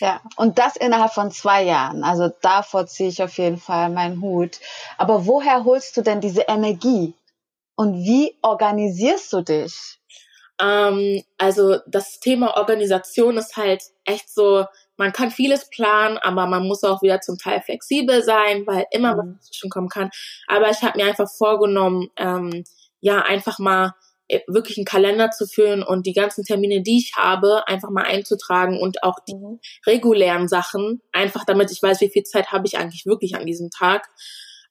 Ja, und das innerhalb von zwei Jahren. Also davor ziehe ich auf jeden Fall meinen Hut. Aber woher holst du denn diese Energie? Und wie organisierst du dich? Ähm, also das Thema Organisation ist halt echt so, man kann vieles planen, aber man muss auch wieder zum Teil flexibel sein, weil immer was mhm. dazwischen kommen kann. Aber ich habe mir einfach vorgenommen, ähm, ja, einfach mal äh, wirklich einen Kalender zu führen und die ganzen Termine, die ich habe, einfach mal einzutragen und auch die mhm. regulären Sachen, einfach damit ich weiß, wie viel Zeit habe ich eigentlich wirklich an diesem Tag.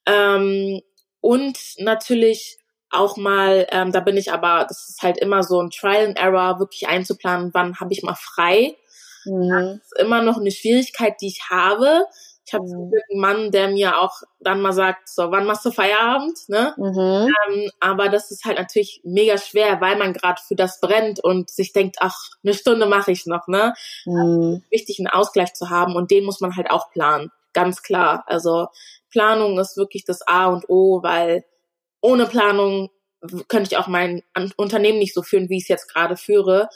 Ähm, und natürlich auch mal, ähm, da bin ich aber, das ist halt immer so ein Trial and Error, wirklich einzuplanen, wann habe ich mal frei. Mhm. Das ist immer noch eine Schwierigkeit, die ich habe. Ich habe mhm. einen Mann, der mir auch dann mal sagt, so, wann machst du Feierabend? Ne? Mhm. Ähm, aber das ist halt natürlich mega schwer, weil man gerade für das brennt und sich denkt, ach, eine Stunde mache ich noch. Ne? Mhm. Also, wichtig, einen Ausgleich zu haben und den muss man halt auch planen, ganz klar. Also Planung ist wirklich das A und O, weil ohne Planung könnte ich auch mein Unternehmen nicht so führen, wie ich es jetzt gerade führe.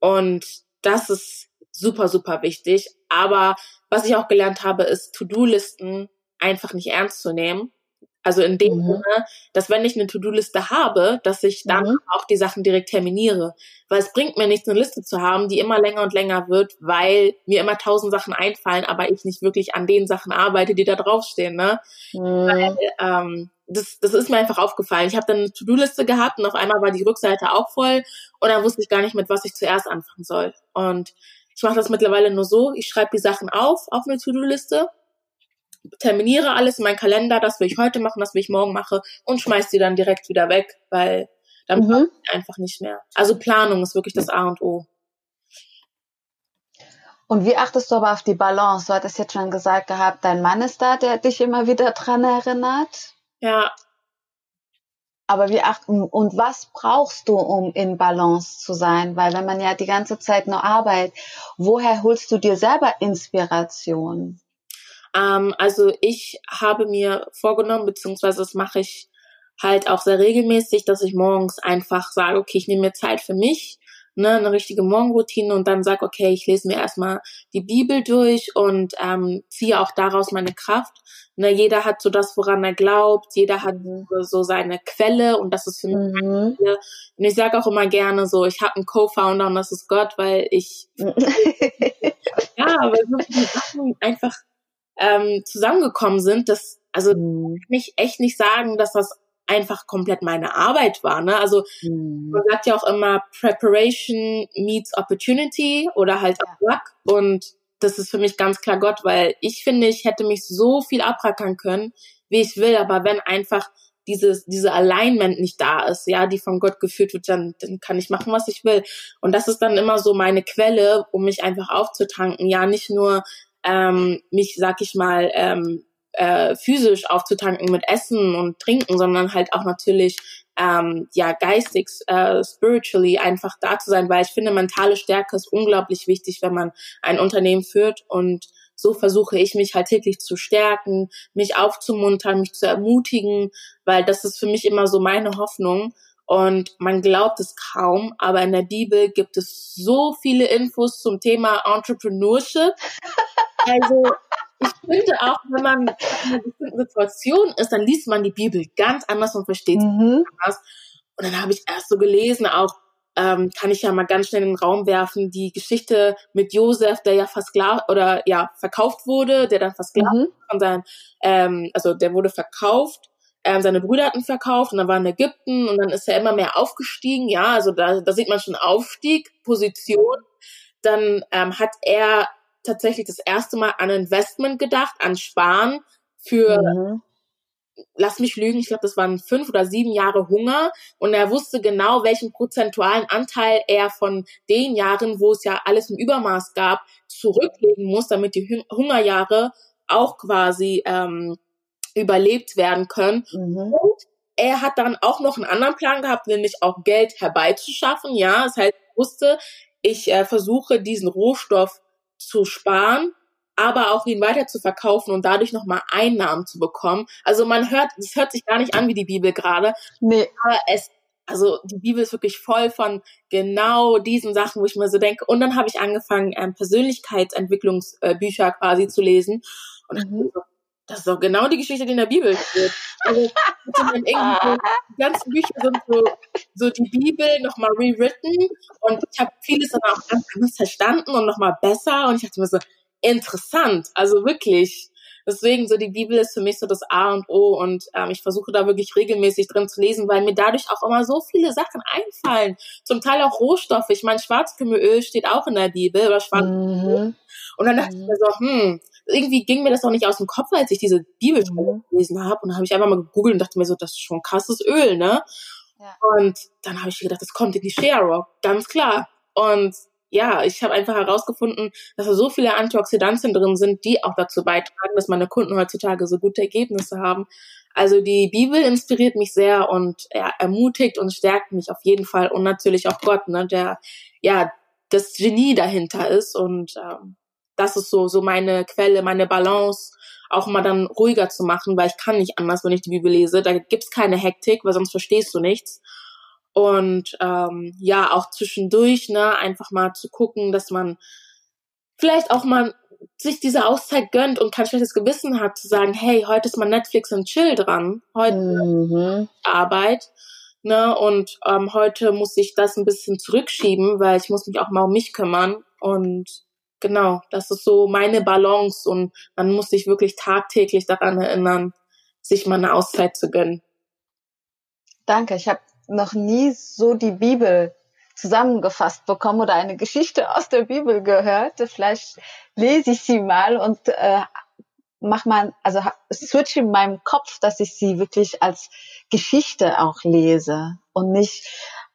Und das ist super, super wichtig. Aber was ich auch gelernt habe, ist To-Do-Listen einfach nicht ernst zu nehmen. Also in dem mhm. Sinne, dass wenn ich eine To-Do-Liste habe, dass ich dann mhm. auch die Sachen direkt terminiere. Weil es bringt mir nichts, eine Liste zu haben, die immer länger und länger wird, weil mir immer tausend Sachen einfallen, aber ich nicht wirklich an den Sachen arbeite, die da draufstehen. Ne? Mhm. Weil ähm, das, das ist mir einfach aufgefallen. Ich habe dann eine To-Do-Liste gehabt und auf einmal war die Rückseite auch voll und dann wusste ich gar nicht, mit was ich zuerst anfangen soll. Und ich mache das mittlerweile nur so, ich schreibe die Sachen auf, auf eine To-Do-Liste terminiere alles in meinen Kalender, das will ich heute machen, das will ich morgen mache und schmeiß die dann direkt wieder weg, weil dann mhm. einfach nicht mehr. Also Planung ist wirklich das A und O. Und wie achtest du aber auf die Balance? Du hattest jetzt schon gesagt gehabt, dein Mann ist da, der dich immer wieder dran erinnert. Ja. Aber wie achten und was brauchst du, um in Balance zu sein? Weil wenn man ja die ganze Zeit nur arbeitet, woher holst du dir selber Inspiration? Ähm, also ich habe mir vorgenommen, beziehungsweise das mache ich halt auch sehr regelmäßig, dass ich morgens einfach sage, okay, ich nehme mir Zeit für mich, ne, eine richtige Morgenroutine und dann sage, okay, ich lese mir erstmal die Bibel durch und ähm, ziehe auch daraus meine Kraft. Ne, jeder hat so das, woran er glaubt, jeder hat mhm. so seine Quelle und das ist für mich mhm. Quelle. Und ich sage auch immer gerne so, ich habe einen Co-Founder und das ist Gott, weil ich ja, weil so viele Sachen einfach ähm, zusammengekommen sind, das, also mhm. kann ich echt nicht sagen, dass das einfach komplett meine Arbeit war. Ne? Also mhm. man sagt ja auch immer, Preparation meets Opportunity oder halt ja. Luck. Und das ist für mich ganz klar Gott, weil ich finde, ich hätte mich so viel abrackern können, wie ich will, aber wenn einfach dieses, diese Alignment nicht da ist, ja, die von Gott geführt wird, dann, dann kann ich machen, was ich will. Und das ist dann immer so meine Quelle, um mich einfach aufzutanken. Ja, nicht nur ähm, mich, sag ich mal, ähm, äh, physisch aufzutanken mit Essen und Trinken, sondern halt auch natürlich ähm, ja geistig, äh, spiritually einfach da zu sein, weil ich finde, mentale Stärke ist unglaublich wichtig, wenn man ein Unternehmen führt und so versuche ich mich halt täglich zu stärken, mich aufzumuntern, mich zu ermutigen, weil das ist für mich immer so meine Hoffnung. Und man glaubt es kaum, aber in der Bibel gibt es so viele Infos zum Thema Entrepreneurship. Also ich finde auch, wenn man in einer bestimmten Situation ist, dann liest man die Bibel ganz anders und versteht sie mhm. anders. Und dann habe ich erst so gelesen, auch ähm, kann ich ja mal ganz schnell in den Raum werfen, die Geschichte mit Josef, der ja versklavt oder ja verkauft wurde, der dann versklavt mhm. von seinem, ähm, also der wurde verkauft, ähm, seine Brüder hatten verkauft und dann war in Ägypten und dann ist er immer mehr aufgestiegen, ja, also da, da sieht man schon Aufstieg, Position. Dann ähm, hat er tatsächlich das erste Mal an Investment gedacht, an Sparen für mhm lass mich lügen, ich glaube, das waren fünf oder sieben Jahre Hunger und er wusste genau, welchen prozentualen Anteil er von den Jahren, wo es ja alles im Übermaß gab, zurücklegen muss, damit die Hungerjahre auch quasi ähm, überlebt werden können. Mhm. Und er hat dann auch noch einen anderen Plan gehabt, nämlich auch Geld herbeizuschaffen. Ja, das heißt, er wusste, ich äh, versuche diesen Rohstoff zu sparen aber auch ihn weiter zu verkaufen und dadurch nochmal Einnahmen zu bekommen. Also man hört, es hört sich gar nicht an wie die Bibel gerade. Nee. Aber es, also die Bibel ist wirklich voll von genau diesen Sachen, wo ich mir so denke. Und dann habe ich angefangen, ähm, Persönlichkeitsentwicklungsbücher quasi zu lesen. Und mhm. so, das ist doch genau die Geschichte, die in der Bibel steht. Also, die ganzen Bücher sind so, so die Bibel nochmal rewritten und ich habe vieles dann auch ganz anders verstanden und nochmal besser und ich dachte mir so, interessant. Also wirklich. Deswegen so die Bibel ist für mich so das A und O und ähm, ich versuche da wirklich regelmäßig drin zu lesen, weil mir dadurch auch immer so viele Sachen einfallen. Zum Teil auch Rohstoffe. Ich meine, Schwarzkümmelöl steht auch in der Bibel oder Schwarzkümmelöl. Mhm. Und dann dachte ich mir so, hm, irgendwie ging mir das auch nicht aus dem Kopf, als ich diese Bibel mhm. gelesen habe. Und habe ich einfach mal gegoogelt und dachte mir so, das ist schon krasses Öl, ne? Ja. Und dann habe ich gedacht, das kommt in die Share Rock, ganz klar. Und ja, ich habe einfach herausgefunden, dass da so viele Antioxidantien drin sind, die auch dazu beitragen, dass meine Kunden heutzutage so gute Ergebnisse haben. Also die Bibel inspiriert mich sehr und er ermutigt und stärkt mich auf jeden Fall und natürlich auch Gott, ne, der ja das Genie dahinter ist und ähm, das ist so so meine Quelle, meine Balance, auch mal dann ruhiger zu machen, weil ich kann nicht anders, wenn ich die Bibel lese. Da gibt's keine Hektik, weil sonst verstehst du nichts. Und ähm, ja, auch zwischendurch, ne, einfach mal zu gucken, dass man vielleicht auch mal sich diese Auszeit gönnt und kein schlechtes Gewissen hat, zu sagen, hey, heute ist mal Netflix und Chill dran, heute mhm. Arbeit, ne, und ähm, heute muss ich das ein bisschen zurückschieben, weil ich muss mich auch mal um mich kümmern und genau, das ist so meine Balance und man muss sich wirklich tagtäglich daran erinnern, sich mal eine Auszeit zu gönnen. Danke, ich habe noch nie so die Bibel zusammengefasst bekommen oder eine Geschichte aus der Bibel gehört. Vielleicht lese ich sie mal und äh, mach mal, also switch in meinem Kopf, dass ich sie wirklich als Geschichte auch lese und nicht,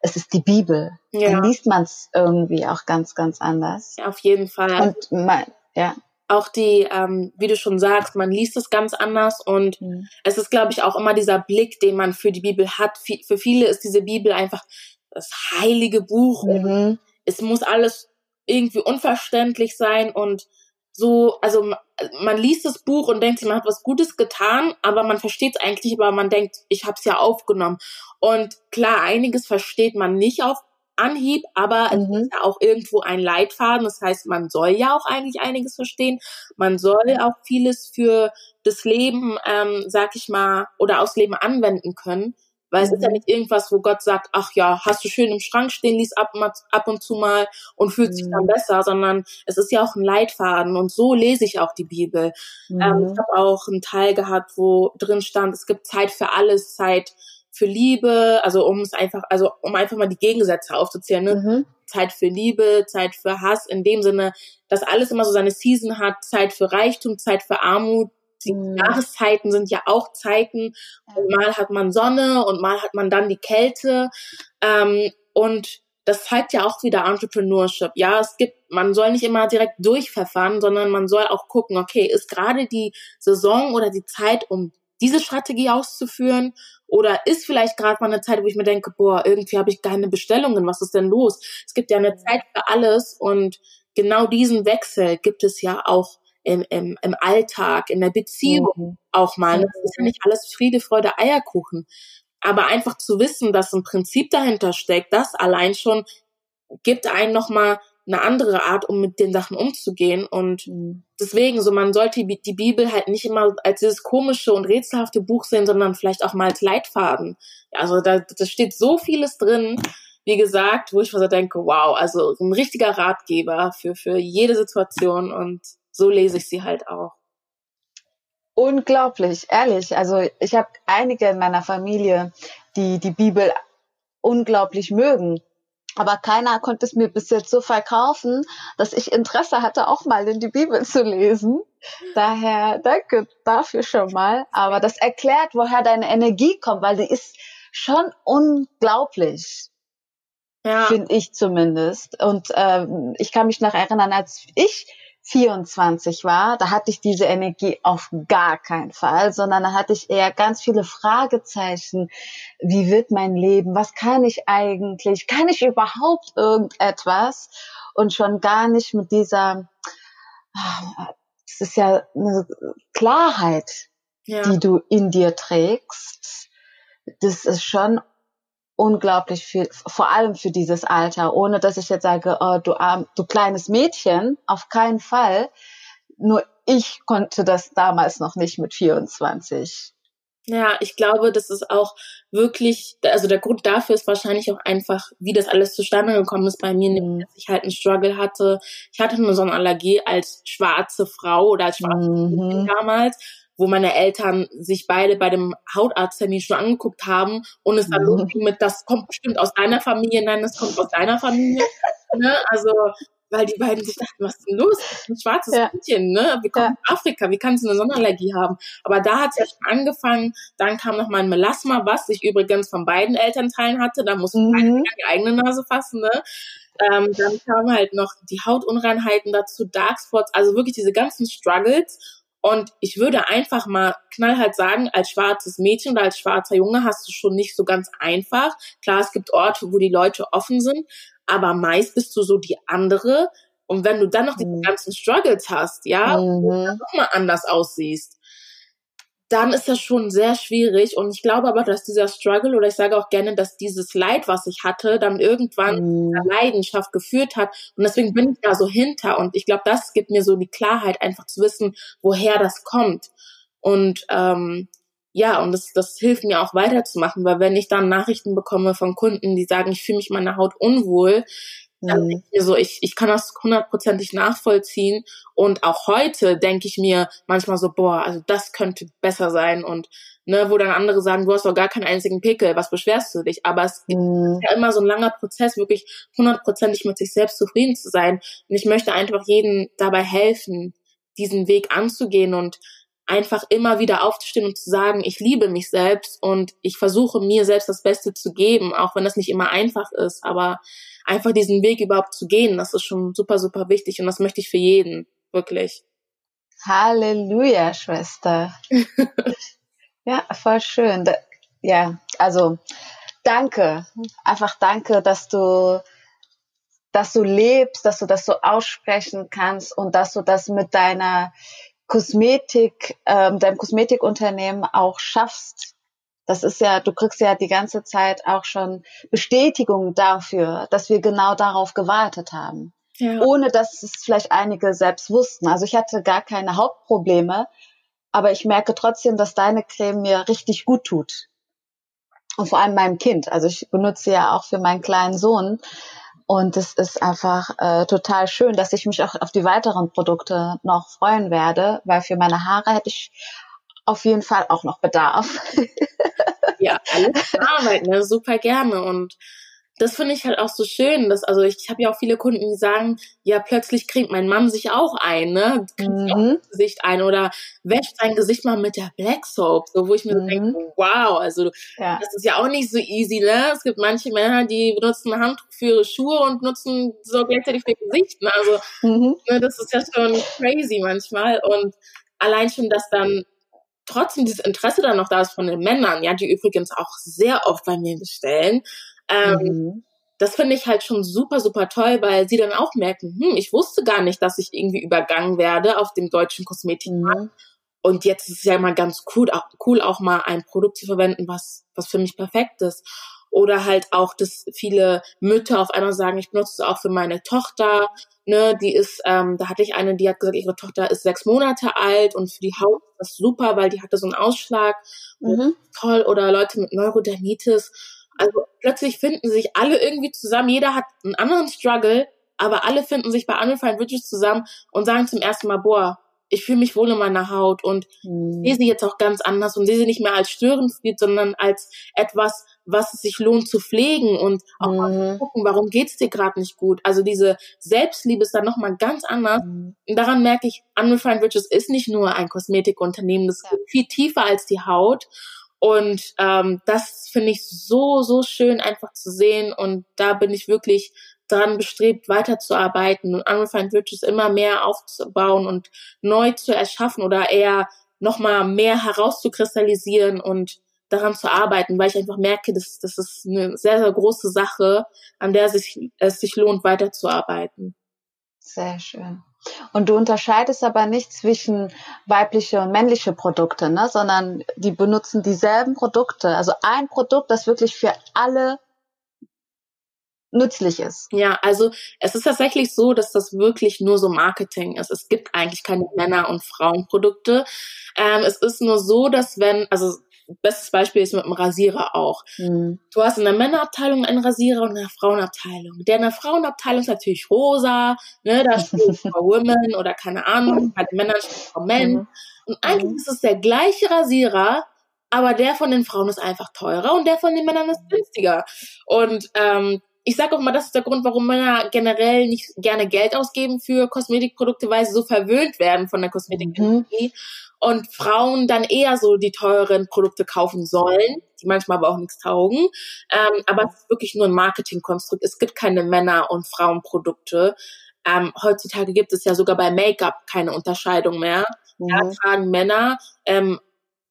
es ist die Bibel. Ja. Dann liest man es irgendwie auch ganz, ganz anders. Ja, auf jeden Fall. Und mein, ja auch die, ähm, wie du schon sagst, man liest es ganz anders und mhm. es ist, glaube ich, auch immer dieser Blick, den man für die Bibel hat. Für viele ist diese Bibel einfach das heilige Buch. Mhm. Es muss alles irgendwie unverständlich sein und so, also man liest das Buch und denkt man hat was Gutes getan, aber man versteht es eigentlich, aber man denkt, ich habe es ja aufgenommen. Und klar, einiges versteht man nicht auf Anhieb, aber mhm. es ist ja auch irgendwo ein Leitfaden. Das heißt, man soll ja auch eigentlich einiges verstehen. Man soll auch vieles für das Leben, ähm, sag ich mal, oder aufs Leben anwenden können. Weil mhm. es ist ja mhm. nicht irgendwas, wo Gott sagt, ach ja, hast du schön im Schrank stehen, lies ab, ab und zu mal und fühlt mhm. sich dann mhm. besser, sondern es ist ja auch ein Leitfaden und so lese ich auch die Bibel. Mhm. Ähm, ich habe auch einen Teil gehabt, wo drin stand, es gibt Zeit für alles, Zeit für Liebe, also um es einfach, also um einfach mal die Gegensätze aufzuzählen, ne? Mhm. Zeit für Liebe, Zeit für Hass, in dem Sinne, dass alles immer so seine Season hat, Zeit für Reichtum, Zeit für Armut. Die mhm. Jahreszeiten sind ja auch Zeiten. Und mal hat man Sonne und mal hat man dann die Kälte. Ähm, und das zeigt ja auch wieder Entrepreneurship. Ja, es gibt, man soll nicht immer direkt durchverfahren, sondern man soll auch gucken, okay, ist gerade die Saison oder die Zeit, um diese Strategie auszuführen oder ist vielleicht gerade mal eine Zeit, wo ich mir denke, boah, irgendwie habe ich keine Bestellungen, was ist denn los? Es gibt ja eine Zeit für alles und genau diesen Wechsel gibt es ja auch im, im, im Alltag, in der Beziehung mhm. auch mal. Das ist ja nicht alles Friede, Freude, Eierkuchen. Aber einfach zu wissen, dass ein Prinzip dahinter steckt, das allein schon gibt einen nochmal eine andere Art, um mit den Sachen umzugehen. Und mhm. deswegen, so man sollte die Bibel halt nicht immer als dieses komische und rätselhafte Buch sehen, sondern vielleicht auch mal als Leitfaden. Also da, da steht so vieles drin, wie gesagt, wo ich mir so denke, wow, also ein richtiger Ratgeber für, für jede Situation und so lese ich sie halt auch. Unglaublich, ehrlich. Also ich habe einige in meiner Familie, die die Bibel unglaublich mögen. Aber keiner konnte es mir bis jetzt so verkaufen, dass ich Interesse hatte, auch mal in die Bibel zu lesen. Daher danke dafür schon mal. Aber das erklärt, woher deine Energie kommt, weil sie ist schon unglaublich. Ja. Finde ich zumindest. Und ähm, ich kann mich noch erinnern, als ich 24 war, da hatte ich diese Energie auf gar keinen Fall, sondern da hatte ich eher ganz viele Fragezeichen. Wie wird mein Leben? Was kann ich eigentlich? Kann ich überhaupt irgendetwas? Und schon gar nicht mit dieser, es ist ja eine Klarheit, ja. die du in dir trägst. Das ist schon unglaublich viel, vor allem für dieses Alter, ohne dass ich jetzt sage, oh, du arm, du kleines Mädchen, auf keinen Fall. Nur ich konnte das damals noch nicht mit 24. Ja, ich glaube, das ist auch wirklich, also der Grund dafür ist wahrscheinlich auch einfach, wie das alles zustande gekommen ist bei mir, nämlich, dass ich halt einen Struggle hatte. Ich hatte eine Sonnenallergie als schwarze Frau oder als schwarze mhm. damals wo meine Eltern sich beide bei dem Hautarzttermin schon angeguckt haben und es dann mhm. mit, das kommt bestimmt aus deiner Familie, nein, das kommt aus deiner Familie. ne? Also, weil die beiden sich dachten, was ist denn los? Ein schwarzes ja. Mädchen, ne? Wir kommen ja. aus Afrika, wie kannst du eine Sonnenallergie haben? Aber da hat es ja schon angefangen, dann kam noch mal ein Melasma, was ich übrigens von beiden Elternteilen hatte, da musste mhm. ich die eigene Nase fassen, ne? Ähm, dann kamen halt noch die Hautunreinheiten dazu, Darkspots, also wirklich diese ganzen Struggles. Und ich würde einfach mal knallhart sagen, als schwarzes Mädchen oder als schwarzer Junge hast du schon nicht so ganz einfach. Klar, es gibt Orte, wo die Leute offen sind, aber meist bist du so die andere. Und wenn du dann noch mhm. ganzen Struggles hast, ja, mhm. wo du noch mal anders aussiehst, dann ist das schon sehr schwierig. Und ich glaube aber, dass dieser Struggle oder ich sage auch gerne, dass dieses Leid, was ich hatte, dann irgendwann mhm. Leidenschaft geführt hat. Und deswegen bin ich da so hinter. Und ich glaube, das gibt mir so die Klarheit, einfach zu wissen, woher das kommt. Und ähm, ja, und das, das hilft mir auch weiterzumachen, weil wenn ich dann Nachrichten bekomme von Kunden, die sagen, ich fühle mich meiner Haut unwohl, dann mhm. ich mir so, ich, ich kann das hundertprozentig nachvollziehen. Und auch heute denke ich mir manchmal so, boah, also das könnte besser sein. Und ne, wo dann andere sagen, du hast doch gar keinen einzigen Pickel, was beschwerst du dich? Aber es mhm. ist ja immer so ein langer Prozess, wirklich hundertprozentig mit sich selbst zufrieden zu sein. Und ich möchte einfach jedem dabei helfen, diesen Weg anzugehen und einfach immer wieder aufzustehen und zu sagen, ich liebe mich selbst und ich versuche mir selbst das Beste zu geben, auch wenn das nicht immer einfach ist, aber einfach diesen Weg überhaupt zu gehen, das ist schon super, super wichtig und das möchte ich für jeden, wirklich. Halleluja, Schwester. ja, voll schön. Ja, also danke. Einfach danke, dass du dass du lebst, dass du das so aussprechen kannst und dass du das mit deiner Kosmetik, ähm, deinem Kosmetikunternehmen auch schaffst. Das ist ja, du kriegst ja die ganze Zeit auch schon Bestätigung dafür, dass wir genau darauf gewartet haben. Ja. Ohne dass es vielleicht einige selbst wussten. Also ich hatte gar keine Hauptprobleme, aber ich merke trotzdem, dass deine Creme mir richtig gut tut. Und vor allem meinem Kind. Also ich benutze ja auch für meinen kleinen Sohn und es ist einfach äh, total schön, dass ich mich auch auf die weiteren Produkte noch freuen werde, weil für meine Haare hätte ich auf jeden Fall auch noch Bedarf. ja, alles Arbeit, ne? Super gerne. Und das finde ich halt auch so schön, dass, also ich, ich habe ja auch viele Kunden, die sagen, ja, plötzlich kriegt mein Mann sich auch ein, ne? Kriegt mhm. auch das Gesicht ein oder wäscht sein Gesicht mal mit der Black Soap, so wo ich mir mhm. so denke, wow, also ja. das ist ja auch nicht so easy, ne? Es gibt manche Männer, die benutzen Handtuch für ihre Schuhe und nutzen so gleichzeitig für Gesicht, ne? Also mhm. ne, das ist ja schon crazy manchmal und allein schon, dass dann trotzdem dieses Interesse dann noch da ist von den Männern, ja, die übrigens auch sehr oft bei mir bestellen, ähm, mhm. das finde ich halt schon super, super toll, weil sie dann auch merken, hm, ich wusste gar nicht, dass ich irgendwie übergangen werde auf dem deutschen Kosmetikmarkt. Mhm. Und jetzt ist es ja immer ganz cool, cool auch mal ein Produkt zu verwenden, was, was für mich perfekt ist. Oder halt auch, dass viele Mütter auf einmal sagen, ich benutze es auch für meine Tochter. Ne, die ist, ähm, da hatte ich eine, die hat gesagt, ihre Tochter ist sechs Monate alt und für die Haut ist das super, weil die hatte so einen Ausschlag. Mhm. Toll. Oder Leute mit Neurodermitis. Also plötzlich finden sich alle irgendwie zusammen. Jeder hat einen anderen Struggle, aber alle finden sich bei Unrefined Riches zusammen und sagen zum ersten Mal, boah, ich fühle mich wohl in meiner Haut und mhm. sehe sie jetzt auch ganz anders und sehe sie nicht mehr als Störenfried, sondern als etwas, was es sich lohnt zu pflegen und auch mhm. mal zu gucken, warum geht's dir gerade nicht gut. Also diese Selbstliebe ist dann nochmal ganz anders. Mhm. Und daran merke ich, Unrefined Riches ist nicht nur ein Kosmetikunternehmen, das geht viel tiefer als die Haut. Und ähm, das finde ich so, so schön einfach zu sehen. Und da bin ich wirklich daran bestrebt, weiterzuarbeiten und Unrefined Riches immer mehr aufzubauen und neu zu erschaffen oder eher nochmal mehr herauszukristallisieren und daran zu arbeiten, weil ich einfach merke, dass das ist eine sehr, sehr große Sache, an der sich, es sich lohnt, weiterzuarbeiten. Sehr schön. Und du unterscheidest aber nicht zwischen weibliche und männliche Produkte, ne? sondern die benutzen dieselben Produkte. Also ein Produkt, das wirklich für alle nützlich ist. Ja, also es ist tatsächlich so, dass das wirklich nur so Marketing ist. Es gibt eigentlich keine Männer- und Frauenprodukte. Ähm, es ist nur so, dass wenn, also bestes Beispiel ist mit dem Rasierer auch. Mhm. Du hast in der Männerabteilung einen Rasierer und in der Frauenabteilung. Der in der Frauenabteilung ist natürlich rosa, ne, da steht for Women oder keine Ahnung, bei den Männern steht for Men. Mhm. Und eigentlich mhm. ist es der gleiche Rasierer, aber der von den Frauen ist einfach teurer und der von den Männern ist günstiger. Und ähm, ich sage auch mal, das ist der Grund, warum Männer generell nicht gerne Geld ausgeben für Kosmetikprodukte, weil sie so verwöhnt werden von der Kosmetikindustrie. Mhm. Und Frauen dann eher so die teuren Produkte kaufen sollen, die manchmal aber auch nichts taugen. Ähm, aber es ist wirklich nur ein Marketingkonstrukt. Es gibt keine Männer- und Frauenprodukte. Ähm, heutzutage gibt es ja sogar bei Make-up keine Unterscheidung mehr. Mhm. Da tragen Männer, ähm,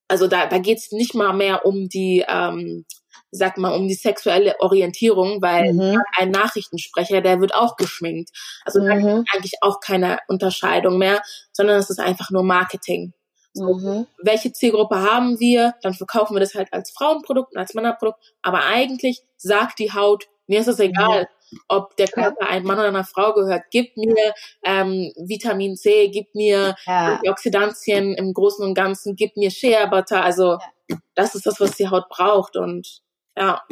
also da, da geht es nicht mal mehr um die ähm, sag mal, um die sexuelle Orientierung, weil mhm. ein Nachrichtensprecher, der wird auch geschminkt. Also mhm. da gibt eigentlich auch keine Unterscheidung mehr, sondern es ist einfach nur Marketing. So, mhm. Welche Zielgruppe haben wir? Dann verkaufen wir das halt als Frauenprodukt und als Männerprodukt. Aber eigentlich sagt die Haut, mir ist es egal, ob der Körper einem Mann oder einer Frau gehört. Gib mir ähm, Vitamin C, gib mir ja. Antioxidantien im Großen und Ganzen, gib mir Shea Butter. Also ja. das ist das, was die Haut braucht. Und ja.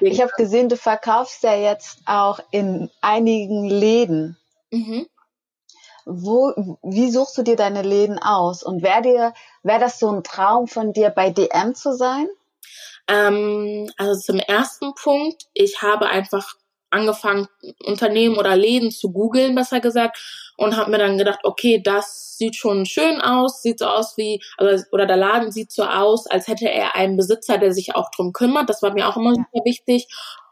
Ich habe gesehen, du verkaufst ja jetzt auch in einigen Läden. Mhm. Wo, wie suchst du dir deine Läden aus? Und wäre dir, wäre das so ein Traum von dir, bei DM zu sein? Ähm, also zum ersten Punkt, ich habe einfach angefangen, Unternehmen oder Läden zu googeln, besser gesagt, und habe mir dann gedacht, okay, das sieht schon schön aus, sieht so aus wie, also, oder der Laden sieht so aus, als hätte er einen Besitzer, der sich auch drum kümmert. Das war mir auch immer super wichtig.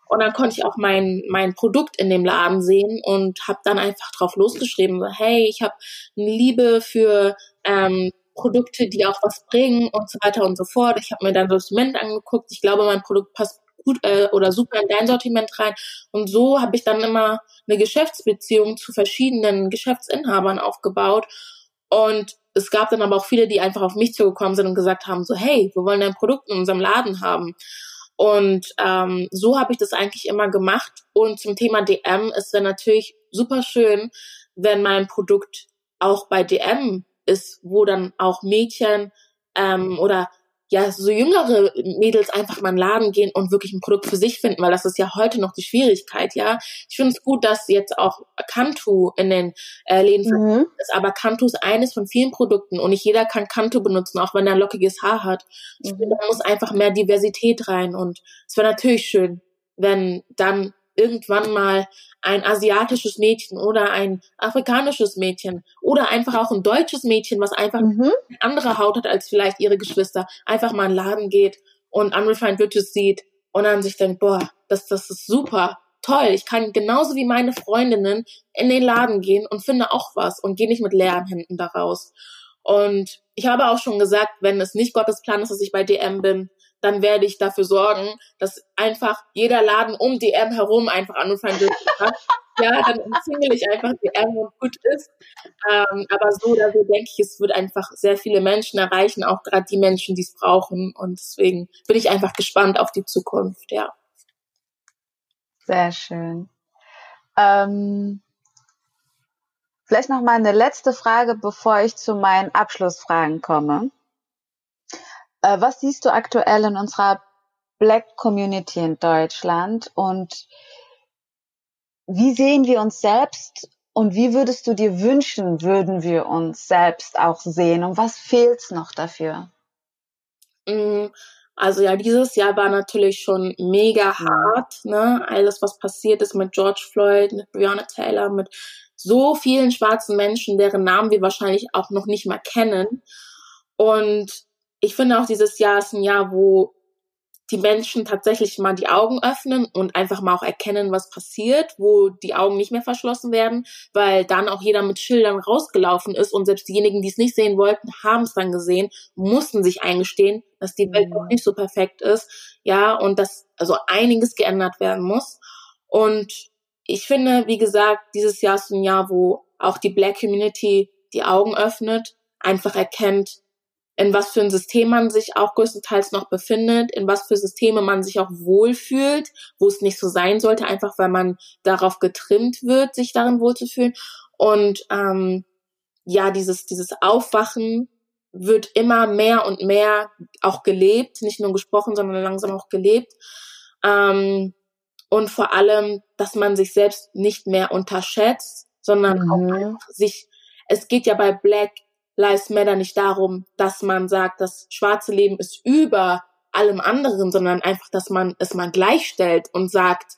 Und dann konnte ich auch mein, mein Produkt in dem Laden sehen und habe dann einfach drauf losgeschrieben, so, hey, ich habe eine Liebe für ähm, Produkte, die auch was bringen und so weiter und so fort. Ich habe mir dann Sortiment angeguckt. Ich glaube, mein Produkt passt gut äh, oder super in dein Sortiment rein. Und so habe ich dann immer eine Geschäftsbeziehung zu verschiedenen Geschäftsinhabern aufgebaut. Und es gab dann aber auch viele, die einfach auf mich zugekommen sind und gesagt haben, so, hey, wir wollen dein Produkt in unserem Laden haben. Und ähm, so habe ich das eigentlich immer gemacht. Und zum Thema DM ist dann natürlich super schön, wenn mein Produkt auch bei DM ist, wo dann auch Mädchen ähm, oder ja, so jüngere Mädels einfach mal in den Laden gehen und wirklich ein Produkt für sich finden, weil das ist ja heute noch die Schwierigkeit, ja. Ich finde es gut, dass jetzt auch Kantu in den äh, Läden mhm. ist, aber Kantu ist eines von vielen Produkten und nicht jeder kann Kantu benutzen, auch wenn er lockiges Haar hat. Ich mhm. finde, da muss einfach mehr Diversität rein und es wäre natürlich schön, wenn dann irgendwann mal ein asiatisches Mädchen oder ein afrikanisches Mädchen oder einfach auch ein deutsches Mädchen, was einfach mhm. eine andere Haut hat als vielleicht ihre Geschwister, einfach mal in den Laden geht und Unrefined Riches sieht und dann sich denkt, boah, das, das ist super, toll, ich kann genauso wie meine Freundinnen in den Laden gehen und finde auch was und gehe nicht mit leeren Händen daraus. Und ich habe auch schon gesagt, wenn es nicht Gottes Plan ist, dass ich bei DM bin, dann werde ich dafür sorgen, dass einfach jeder Laden um DM herum einfach anfangen wird. ja, dann umzingel ich einfach DM und gut ist. Ähm, aber so oder so denke ich, es wird einfach sehr viele Menschen erreichen, auch gerade die Menschen, die es brauchen. Und deswegen bin ich einfach gespannt auf die Zukunft, ja. Sehr schön. Ähm, vielleicht noch mal eine letzte Frage, bevor ich zu meinen Abschlussfragen komme. Äh, was siehst du aktuell in unserer Black Community in Deutschland und wie sehen wir uns selbst und wie würdest du dir wünschen, würden wir uns selbst auch sehen und was fehlt's noch dafür? Mm, also ja, dieses Jahr war natürlich schon mega hart, ne? Alles, was passiert ist mit George Floyd, mit Breonna Taylor, mit so vielen schwarzen Menschen, deren Namen wir wahrscheinlich auch noch nicht mal kennen. Und ich finde auch dieses Jahr ist ein Jahr, wo die Menschen tatsächlich mal die Augen öffnen und einfach mal auch erkennen, was passiert, wo die Augen nicht mehr verschlossen werden, weil dann auch jeder mit Schildern rausgelaufen ist und selbst diejenigen, die es nicht sehen wollten, haben es dann gesehen, mussten sich eingestehen, dass die Welt noch mhm. nicht so perfekt ist, ja, und dass also einiges geändert werden muss. Und ich finde, wie gesagt, dieses Jahr ist ein Jahr, wo auch die Black Community die Augen öffnet, einfach erkennt, in was für ein System man sich auch größtenteils noch befindet, in was für Systeme man sich auch wohlfühlt, wo es nicht so sein sollte, einfach weil man darauf getrimmt wird, sich darin wohlzufühlen. Und ähm, ja, dieses, dieses Aufwachen wird immer mehr und mehr auch gelebt, nicht nur gesprochen, sondern langsam auch gelebt. Ähm, und vor allem, dass man sich selbst nicht mehr unterschätzt, sondern mhm. auch sich, es geht ja bei Black Lives Matter nicht darum, dass man sagt, das schwarze Leben ist über allem anderen, sondern einfach, dass man es mal gleichstellt und sagt,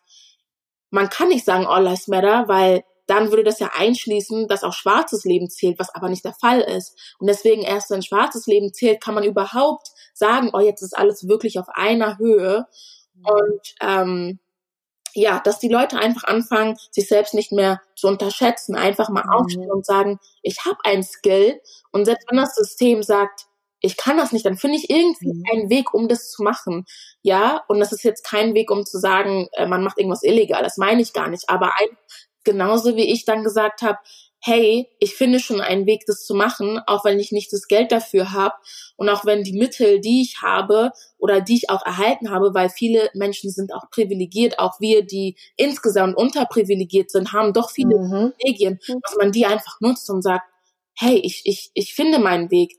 man kann nicht sagen All Lives Matter, weil dann würde das ja einschließen, dass auch schwarzes Leben zählt, was aber nicht der Fall ist. Und deswegen erst wenn schwarzes Leben zählt, kann man überhaupt sagen, oh, jetzt ist alles wirklich auf einer Höhe. Mhm. Und ähm, ja, dass die Leute einfach anfangen, sich selbst nicht mehr zu unterschätzen, einfach mal mhm. aufstehen und sagen, ich habe ein Skill und selbst wenn das System sagt, ich kann das nicht, dann finde ich irgendwie mhm. einen Weg, um das zu machen. Ja, und das ist jetzt kein Weg, um zu sagen, äh, man macht irgendwas illegal, das meine ich gar nicht, aber ein, genauso wie ich dann gesagt habe, hey, ich finde schon einen Weg, das zu machen, auch wenn ich nicht das Geld dafür habe und auch wenn die Mittel, die ich habe oder die ich auch erhalten habe, weil viele Menschen sind auch privilegiert, auch wir, die insgesamt unterprivilegiert sind, haben doch viele mhm. Privilegien, dass man die einfach nutzt und sagt, hey, ich, ich, ich finde meinen Weg.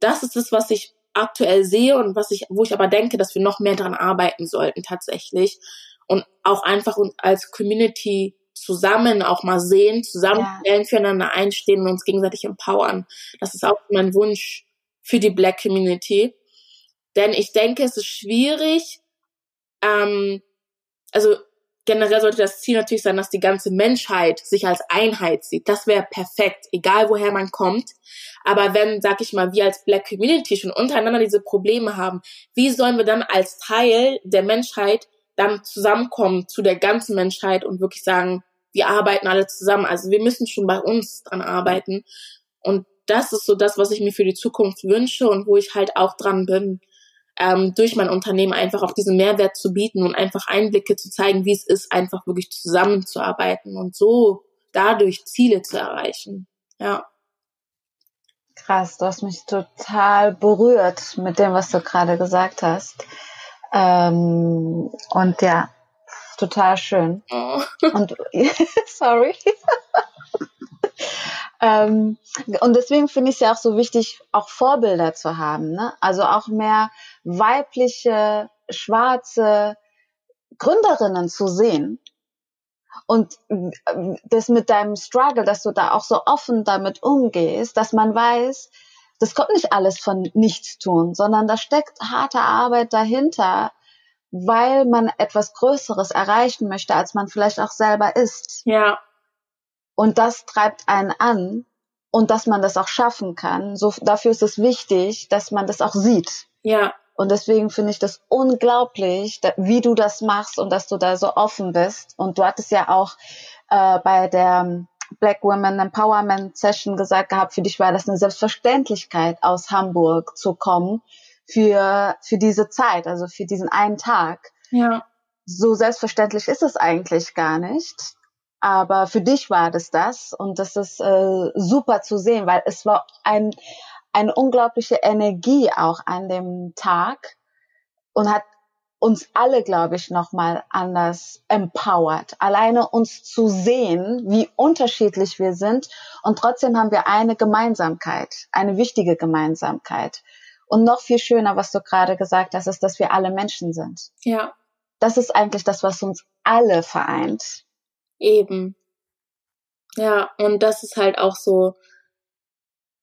Das ist das, was ich aktuell sehe und was ich, wo ich aber denke, dass wir noch mehr dran arbeiten sollten tatsächlich und auch einfach als Community zusammen auch mal sehen, zusammenstellen, ja. füreinander einstehen und uns gegenseitig empowern. Das ist auch mein Wunsch für die Black Community. Denn ich denke, es ist schwierig, ähm, also generell sollte das Ziel natürlich sein, dass die ganze Menschheit sich als Einheit sieht. Das wäre perfekt, egal woher man kommt. Aber wenn, sag ich mal, wir als Black Community schon untereinander diese Probleme haben, wie sollen wir dann als Teil der Menschheit dann zusammenkommen zu der ganzen Menschheit und wirklich sagen, wir arbeiten alle zusammen. Also wir müssen schon bei uns dran arbeiten. Und das ist so das, was ich mir für die Zukunft wünsche und wo ich halt auch dran bin, ähm, durch mein Unternehmen einfach auch diesen Mehrwert zu bieten und einfach Einblicke zu zeigen, wie es ist, einfach wirklich zusammenzuarbeiten und so dadurch Ziele zu erreichen. Ja. Krass, du hast mich total berührt mit dem, was du gerade gesagt hast. Ähm, und ja, total schön. Oh. Und sorry. ähm, und deswegen finde ich es ja auch so wichtig, auch Vorbilder zu haben. Ne? Also auch mehr weibliche, schwarze Gründerinnen zu sehen. Und äh, das mit deinem Struggle, dass du da auch so offen damit umgehst, dass man weiß, das kommt nicht alles von nichts tun, sondern da steckt harte Arbeit dahinter, weil man etwas Größeres erreichen möchte, als man vielleicht auch selber ist. Ja. Und das treibt einen an und dass man das auch schaffen kann. So, dafür ist es wichtig, dass man das auch sieht. Ja. Und deswegen finde ich das unglaublich, wie du das machst und dass du da so offen bist. Und du hattest ja auch äh, bei der Black Women Empowerment Session gesagt gehabt, für dich war das eine Selbstverständlichkeit, aus Hamburg zu kommen, für, für diese Zeit, also für diesen einen Tag. Ja. So selbstverständlich ist es eigentlich gar nicht. Aber für dich war das das und das ist äh, super zu sehen, weil es war ein, eine unglaubliche Energie auch an dem Tag und hat uns alle, glaube ich, nochmal anders empowered. Alleine uns zu sehen, wie unterschiedlich wir sind und trotzdem haben wir eine Gemeinsamkeit, eine wichtige Gemeinsamkeit. Und noch viel schöner, was du gerade gesagt hast, ist, dass wir alle Menschen sind. Ja. Das ist eigentlich das, was uns alle vereint. Eben. Ja, und das ist halt auch so,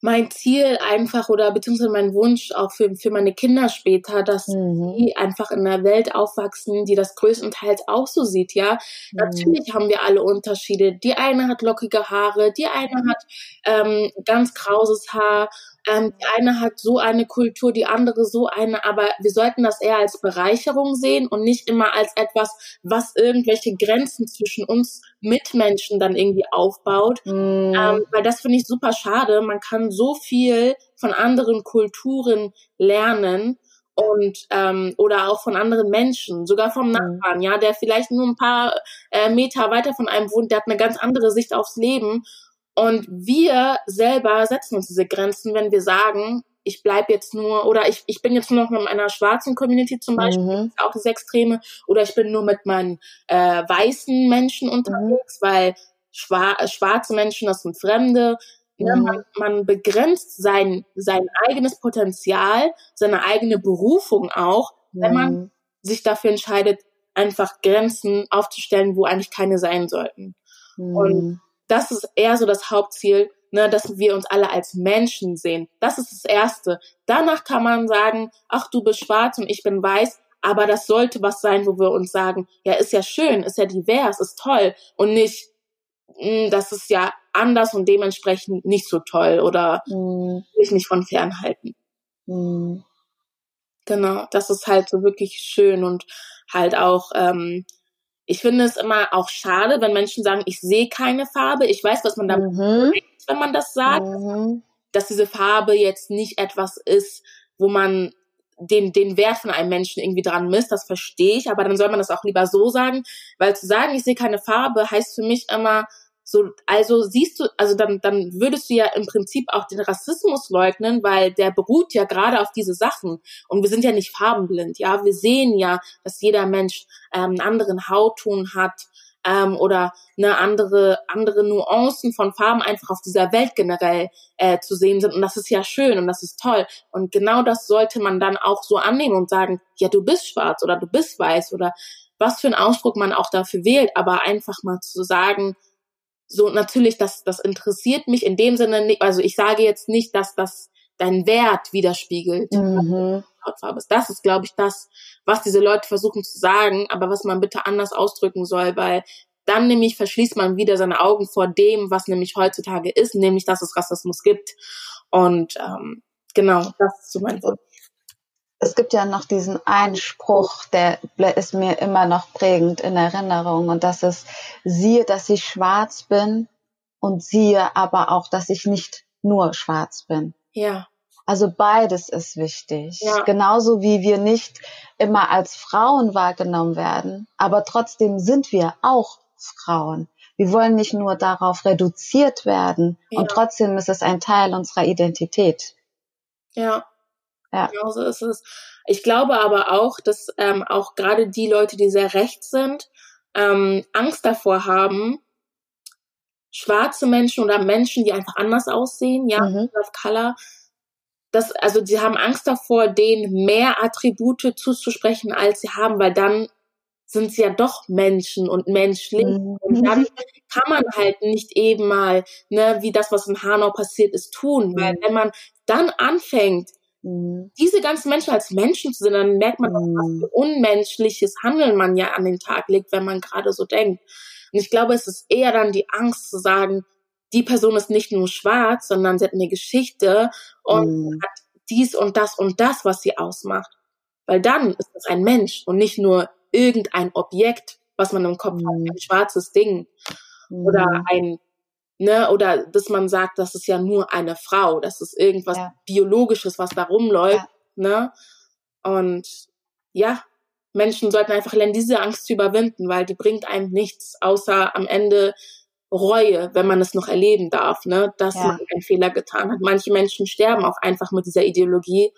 mein Ziel einfach oder beziehungsweise mein Wunsch auch für, für meine Kinder später, dass mhm. die einfach in einer Welt aufwachsen, die das größtenteils auch so sieht, ja. Mhm. Natürlich haben wir alle Unterschiede. Die eine hat lockige Haare, die eine hat ähm, ganz krauses Haar ähm, die eine hat so eine Kultur, die andere so eine, aber wir sollten das eher als Bereicherung sehen und nicht immer als etwas, was irgendwelche Grenzen zwischen uns Mitmenschen dann irgendwie aufbaut. Mm. Ähm, weil das finde ich super schade. Man kann so viel von anderen Kulturen lernen und ähm, oder auch von anderen Menschen, sogar vom mm. Nachbarn, ja, der vielleicht nur ein paar äh, Meter weiter von einem wohnt, der hat eine ganz andere Sicht aufs Leben und wir selber setzen uns diese Grenzen, wenn wir sagen, ich bleib jetzt nur oder ich, ich bin jetzt nur noch mit meiner schwarzen Community zum Beispiel, mhm. auch das Extreme, oder ich bin nur mit meinen äh, weißen Menschen unterwegs, mhm. weil schwar schwarze Menschen, das sind Fremde. Ja, mhm. man, man begrenzt sein, sein eigenes Potenzial, seine eigene Berufung auch, wenn man mhm. sich dafür entscheidet, einfach Grenzen aufzustellen, wo eigentlich keine sein sollten. Und mhm das ist eher so das Hauptziel, ne, dass wir uns alle als Menschen sehen. Das ist das Erste. Danach kann man sagen, ach, du bist schwarz und ich bin weiß, aber das sollte was sein, wo wir uns sagen, ja, ist ja schön, ist ja divers, ist toll und nicht, mh, hm, das ist ja anders und dementsprechend nicht so toll oder mhm. sich nicht von fernhalten. Mhm. Genau, das ist halt so wirklich schön und halt auch ähm, ich finde es immer auch schade, wenn Menschen sagen, ich sehe keine Farbe. Ich weiß, was man damit mhm. meint, wenn man das sagt, mhm. dass diese Farbe jetzt nicht etwas ist, wo man den, den Wert von einem Menschen irgendwie dran misst, das verstehe ich, aber dann soll man das auch lieber so sagen, weil zu sagen, ich sehe keine Farbe, heißt für mich immer, so, also siehst du, also dann, dann würdest du ja im Prinzip auch den Rassismus leugnen, weil der beruht ja gerade auf diese Sachen. Und wir sind ja nicht farbenblind, ja. Wir sehen ja, dass jeder Mensch ähm, einen anderen Hautton hat ähm, oder eine andere, andere Nuancen von Farben einfach auf dieser Welt generell äh, zu sehen sind. Und das ist ja schön und das ist toll. Und genau das sollte man dann auch so annehmen und sagen, ja, du bist schwarz oder du bist weiß oder was für einen Ausdruck man auch dafür wählt, aber einfach mal zu sagen, so natürlich, das, das interessiert mich in dem Sinne nicht, also ich sage jetzt nicht, dass das deinen Wert widerspiegelt. Mhm. Das ist, glaube ich, das, was diese Leute versuchen zu sagen, aber was man bitte anders ausdrücken soll, weil dann nämlich verschließt man wieder seine Augen vor dem, was nämlich heutzutage ist, nämlich dass es Rassismus gibt. Und ähm, genau, das ist so mein Wunsch es gibt ja noch diesen einen Spruch, der ist mir immer noch prägend in Erinnerung und das ist, siehe, dass ich schwarz bin und siehe aber auch, dass ich nicht nur schwarz bin. Ja. Also beides ist wichtig. Ja. Genauso wie wir nicht immer als Frauen wahrgenommen werden, aber trotzdem sind wir auch Frauen. Wir wollen nicht nur darauf reduziert werden ja. und trotzdem ist es ein Teil unserer Identität. Ja, ja. Genau so ist es. Ich glaube aber auch, dass ähm, auch gerade die Leute, die sehr rechts sind, ähm, Angst davor haben, schwarze Menschen oder Menschen, die einfach anders aussehen, ja, mhm. of Color, das, also sie haben Angst davor, denen mehr Attribute zuzusprechen, als sie haben, weil dann sind sie ja doch Menschen und menschlich. Mhm. Und dann kann man halt nicht eben mal, ne, wie das, was in Hanau passiert ist, tun. Weil mhm. wenn man dann anfängt, Mhm. Diese ganzen Menschen als Menschen zu sehen, dann merkt man, mhm. was für unmenschliches Handeln man ja an den Tag legt, wenn man gerade so denkt. Und ich glaube, es ist eher dann die Angst zu sagen, die Person ist nicht nur schwarz, sondern sie hat eine Geschichte und mhm. hat dies und das und das, was sie ausmacht. Weil dann ist es ein Mensch und nicht nur irgendein Objekt, was man im Kopf hat, mhm. ein schwarzes Ding oder mhm. ein ne, oder dass man sagt, das ist ja nur eine Frau, das ist irgendwas ja. Biologisches, was da rumläuft. Ja. ne? Und ja, Menschen sollten einfach lernen, diese Angst zu überwinden, weil die bringt einem nichts, außer am Ende Reue, wenn man es noch erleben darf, ne, dass ja. man einen Fehler getan hat. Manche Menschen sterben auch einfach mit dieser Ideologie.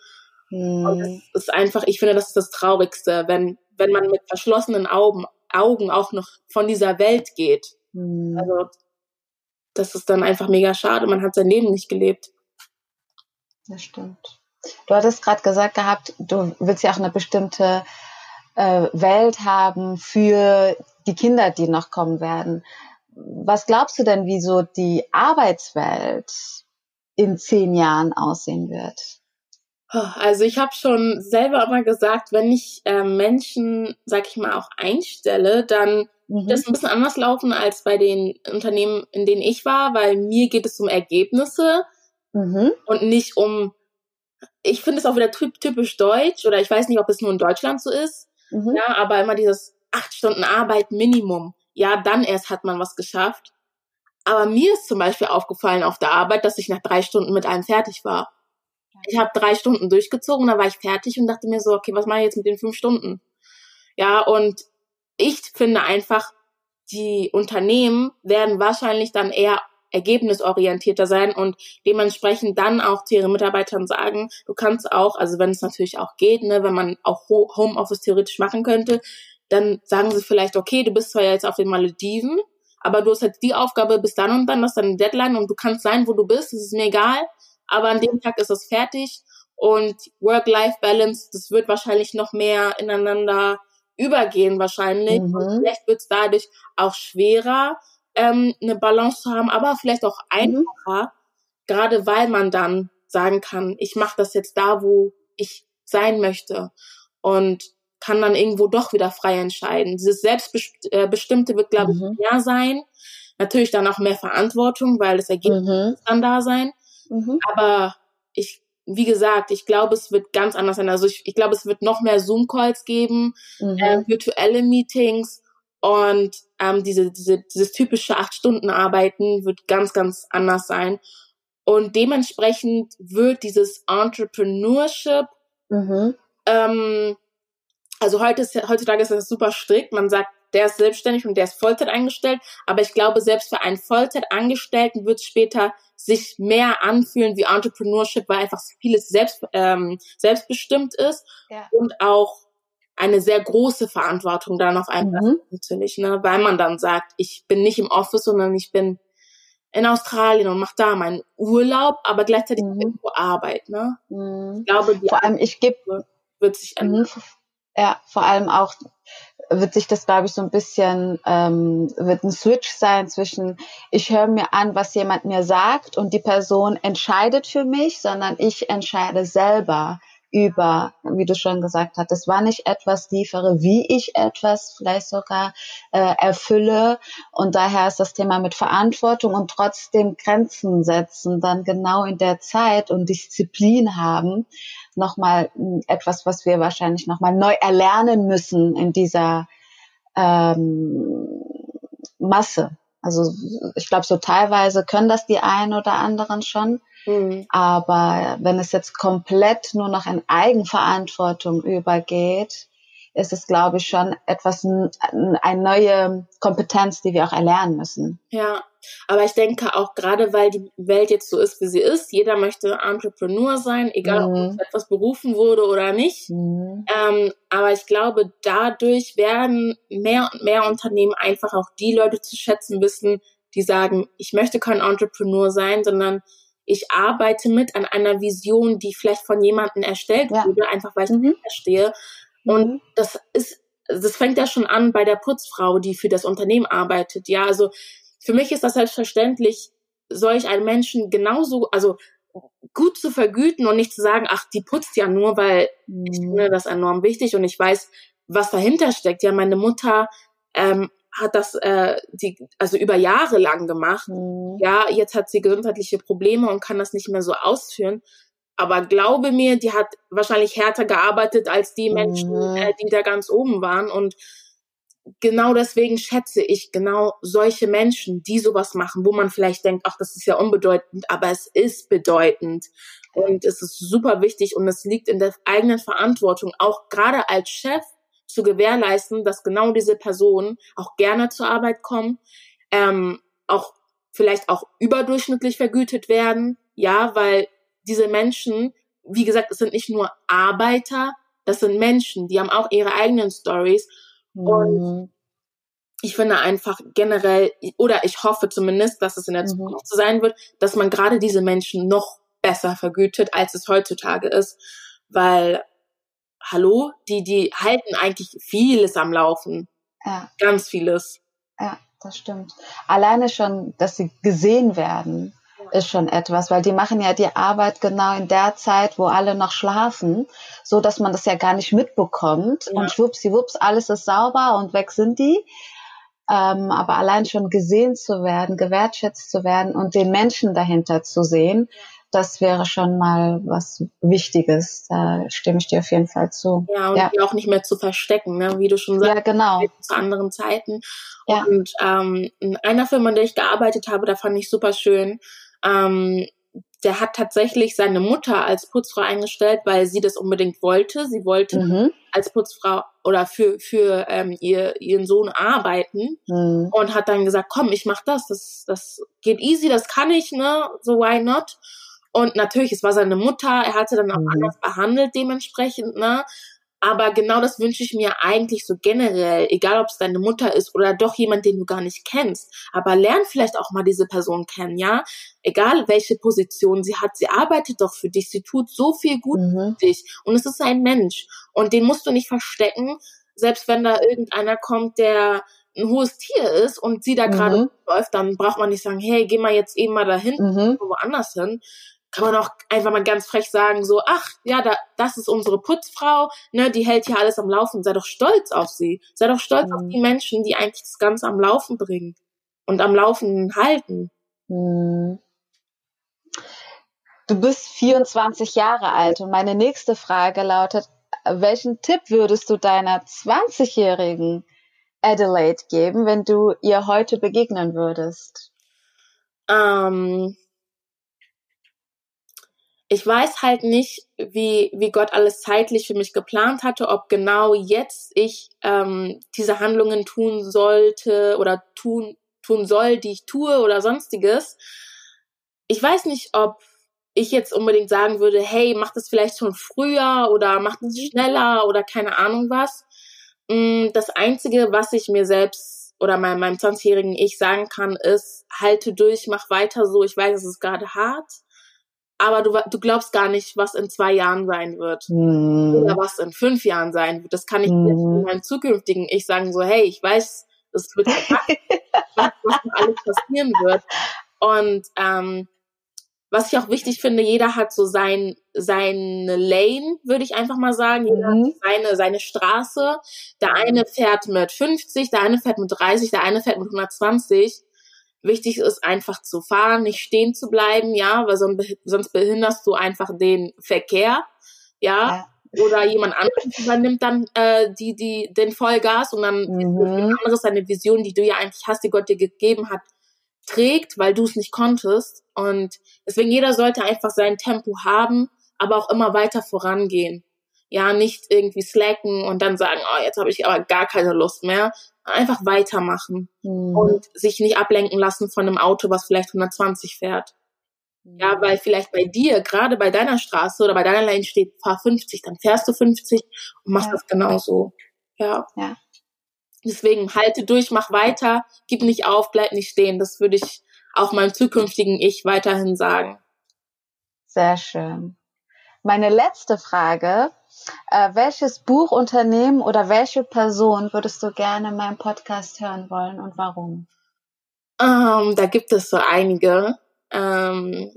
Hm. Und es ist einfach, ich finde, das ist das Traurigste, wenn, wenn man mit verschlossenen Augen, Augen auch noch von dieser Welt geht. Hm. Also, das ist dann einfach mega schade. Man hat sein Leben nicht gelebt. Das stimmt. Du hattest gerade gesagt gehabt, du willst ja auch eine bestimmte äh, Welt haben für die Kinder, die noch kommen werden. Was glaubst du denn, wie so die Arbeitswelt in zehn Jahren aussehen wird? Also ich habe schon selber immer gesagt, wenn ich äh, Menschen, sag ich mal, auch einstelle, dann mhm. das ein bisschen anders laufen als bei den Unternehmen, in denen ich war, weil mir geht es um Ergebnisse mhm. und nicht um. Ich finde es auch wieder typisch deutsch oder ich weiß nicht, ob es nur in Deutschland so ist. Mhm. Ja, aber immer dieses acht Stunden Arbeit Minimum. Ja, dann erst hat man was geschafft. Aber mir ist zum Beispiel aufgefallen auf der Arbeit, dass ich nach drei Stunden mit allem fertig war. Ich habe drei Stunden durchgezogen, dann war ich fertig und dachte mir so, okay, was mache ich jetzt mit den fünf Stunden? Ja, und ich finde einfach, die Unternehmen werden wahrscheinlich dann eher ergebnisorientierter sein und dementsprechend dann auch zu ihren Mitarbeitern sagen, du kannst auch, also wenn es natürlich auch geht, ne, wenn man auch Homeoffice theoretisch machen könnte, dann sagen sie vielleicht, okay, du bist zwar jetzt auf den Malediven, aber du hast halt die Aufgabe bis dann und dann, das ist deine Deadline und du kannst sein, wo du bist, das ist mir egal, aber an dem Tag ist es fertig und Work-Life-Balance, das wird wahrscheinlich noch mehr ineinander übergehen wahrscheinlich. Mhm. Und vielleicht wird es dadurch auch schwerer, ähm, eine Balance zu haben, aber vielleicht auch mhm. einfacher, mhm. gerade weil man dann sagen kann, ich mache das jetzt da, wo ich sein möchte und kann dann irgendwo doch wieder frei entscheiden. Dieses Selbstbestimmte wird, glaube mhm. ich, mehr sein. Natürlich dann auch mehr Verantwortung, weil das Ergebnis mhm. dann da sein. Mhm. Aber ich, wie gesagt, ich glaube, es wird ganz anders sein. Also ich, ich glaube, es wird noch mehr Zoom-Calls geben, mhm. äh, virtuelle Meetings und ähm, diese, diese, dieses typische acht Stunden Arbeiten wird ganz, ganz anders sein. Und dementsprechend wird dieses Entrepreneurship mhm. ähm, also heute ist, heutzutage ist das super strikt. Man sagt, der ist selbstständig und der ist Vollzeit eingestellt. Aber ich glaube, selbst für einen Vollzeitangestellten wird es später sich mehr anfühlen wie Entrepreneurship, weil einfach vieles selbst, ähm, selbstbestimmt ist ja. und auch eine sehr große Verantwortung dann auf einmal mhm. natürlich, ne? weil man dann sagt, ich bin nicht im Office, sondern ich bin in Australien und mache da meinen Urlaub, aber gleichzeitig mhm. irgendwo Arbeit. Ne? Mhm. Ich glaube, die vor allem ich gebe wird sich mhm. ändern. Ja, vor allem auch wird sich das, glaube ich, so ein bisschen, ähm, wird ein Switch sein zwischen, ich höre mir an, was jemand mir sagt und die Person entscheidet für mich, sondern ich entscheide selber über, wie du schon gesagt hast, es war nicht etwas liefere, wie ich etwas vielleicht sogar äh, erfülle. Und daher ist das Thema mit Verantwortung und trotzdem Grenzen setzen, dann genau in der Zeit und Disziplin haben, nochmal hm, etwas, was wir wahrscheinlich nochmal neu erlernen müssen in dieser ähm, Masse. Also ich glaube, so teilweise können das die einen oder anderen schon. Mhm. Aber wenn es jetzt komplett nur noch in Eigenverantwortung übergeht, ist es, glaube ich, schon etwas, eine neue Kompetenz, die wir auch erlernen müssen. Ja, aber ich denke auch gerade, weil die Welt jetzt so ist, wie sie ist, jeder möchte Entrepreneur sein, egal mhm. ob etwas berufen wurde oder nicht. Mhm. Ähm, aber ich glaube, dadurch werden mehr und mehr Unternehmen einfach auch die Leute zu schätzen wissen, die sagen, ich möchte kein Entrepreneur sein, sondern ich arbeite mit an einer Vision, die vielleicht von jemandem erstellt ja. wurde, einfach weil ich mhm. verstehe. Und mhm. das ist, das fängt ja schon an bei der Putzfrau, die für das Unternehmen arbeitet. Ja, also für mich ist das selbstverständlich, solch einen Menschen genauso, also gut zu vergüten und nicht zu sagen, ach, die putzt ja nur, weil mhm. ich finde das enorm wichtig und ich weiß, was dahinter steckt. Ja, meine Mutter ähm, hat das äh, die, also über Jahre lang gemacht. Mhm. Ja, jetzt hat sie gesundheitliche Probleme und kann das nicht mehr so ausführen. Aber glaube mir, die hat wahrscheinlich härter gearbeitet als die Menschen, mhm. äh, die da ganz oben waren. Und genau deswegen schätze ich genau solche Menschen, die sowas machen, wo man vielleicht denkt, ach, das ist ja unbedeutend, aber es ist bedeutend. Und es ist super wichtig und es liegt in der eigenen Verantwortung, auch gerade als Chef zu gewährleisten, dass genau diese Personen auch gerne zur Arbeit kommen, ähm, auch vielleicht auch überdurchschnittlich vergütet werden, ja, weil diese Menschen, wie gesagt, es sind nicht nur Arbeiter, das sind Menschen, die haben auch ihre eigenen Stories mhm. und ich finde einfach generell, oder ich hoffe zumindest, dass es in der mhm. Zukunft so sein wird, dass man gerade diese Menschen noch besser vergütet, als es heutzutage ist, weil, hallo, die, die halten eigentlich vieles am Laufen. Ja. Ganz vieles. Ja, das stimmt. Alleine schon, dass sie gesehen werden, ist schon etwas, weil die machen ja die Arbeit genau in der Zeit, wo alle noch schlafen, so dass man das ja gar nicht mitbekommt ja. und schwuppsiwupps, alles ist sauber und weg sind die. Ähm, aber allein schon gesehen zu werden, gewertschätzt zu werden und den Menschen dahinter zu sehen, das wäre schon mal was Wichtiges. Da stimme ich dir auf jeden Fall zu. Ja, und ja. die auch nicht mehr zu verstecken, ne? wie du schon sagst. Ja, genau. Zu anderen Zeiten. Ja. Und ähm, in einer Firma, in der ich gearbeitet habe, da fand ich super schön. Ähm, der hat tatsächlich seine Mutter als Putzfrau eingestellt, weil sie das unbedingt wollte. Sie wollte mhm. als Putzfrau oder für für ähm, ihr ihren Sohn arbeiten mhm. und hat dann gesagt, komm, ich mach das, das das geht easy, das kann ich, ne, so why not? Und natürlich, es war seine Mutter, er hatte dann auch mhm. anders behandelt dementsprechend, ne? Aber genau das wünsche ich mir eigentlich so generell, egal ob es deine Mutter ist oder doch jemand, den du gar nicht kennst. Aber lern vielleicht auch mal diese Person kennen, ja? Egal welche Position sie hat, sie arbeitet doch für dich, sie tut so viel gut mhm. für dich. Und es ist ein Mensch. Und den musst du nicht verstecken, selbst wenn da irgendeiner kommt, der ein hohes Tier ist und sie da gerade mhm. läuft, dann braucht man nicht sagen, hey, geh mal jetzt eben mal dahin, mhm. woanders hin, kann man auch einfach mal ganz frech sagen, so, ach, ja, da, das ist unsere Putzfrau, ne, die hält hier alles am Laufen. Sei doch stolz auf sie. Sei doch stolz mhm. auf die Menschen, die eigentlich das Ganze am Laufen bringen und am Laufen halten. Mhm. Du bist 24 Jahre alt und meine nächste Frage lautet, welchen Tipp würdest du deiner 20-jährigen Adelaide geben, wenn du ihr heute begegnen würdest? Ähm, ich weiß halt nicht, wie, wie Gott alles zeitlich für mich geplant hatte, ob genau jetzt ich ähm, diese Handlungen tun sollte oder tun, tun soll, die ich tue oder sonstiges. Ich weiß nicht, ob ich jetzt unbedingt sagen würde, hey, mach das vielleicht schon früher oder mach das schneller oder keine Ahnung was. Mm, das Einzige, was ich mir selbst oder meinem, meinem 20-jährigen Ich sagen kann, ist, halte durch, mach weiter so. Ich weiß, es ist gerade hart aber du, du glaubst gar nicht, was in zwei Jahren sein wird. Mhm. Oder was in fünf Jahren sein wird. Das kann ich mhm. jetzt meinem zukünftigen Ich sagen, so, hey, ich weiß, es wird was, was alles passieren wird. Und ähm, was ich auch wichtig finde, jeder hat so sein, seine Lane, würde ich einfach mal sagen. Jeder mhm. hat seine, seine Straße. Der eine fährt mit 50, der eine fährt mit 30, der eine fährt mit 120. Wichtig ist einfach zu fahren, nicht stehen zu bleiben, ja, weil sonst behinderst du einfach den Verkehr, ja. ja. Oder jemand anderes übernimmt dann äh, die, die, den Vollgas und dann mhm. ist anderes deine Vision, die du ja eigentlich hast, die Gott dir gegeben hat, trägt, weil du es nicht konntest. Und deswegen jeder sollte einfach sein Tempo haben, aber auch immer weiter vorangehen. Ja, nicht irgendwie slacken und dann sagen, oh, jetzt habe ich aber gar keine Lust mehr, einfach weitermachen mhm. und sich nicht ablenken lassen von einem Auto, was vielleicht 120 fährt. Mhm. Ja, weil vielleicht bei dir, gerade bei deiner Straße oder bei deiner Lane steht, fahr 50, dann fährst du 50 und machst ja. das genauso. Ja. ja. Deswegen halte durch, mach weiter, gib nicht auf, bleib nicht stehen. Das würde ich auch meinem zukünftigen Ich weiterhin sagen. Sehr schön. Meine letzte Frage äh, welches Buch, Unternehmen oder welche Person würdest du gerne in meinem Podcast hören wollen und warum? Ähm, da gibt es so einige. Ähm,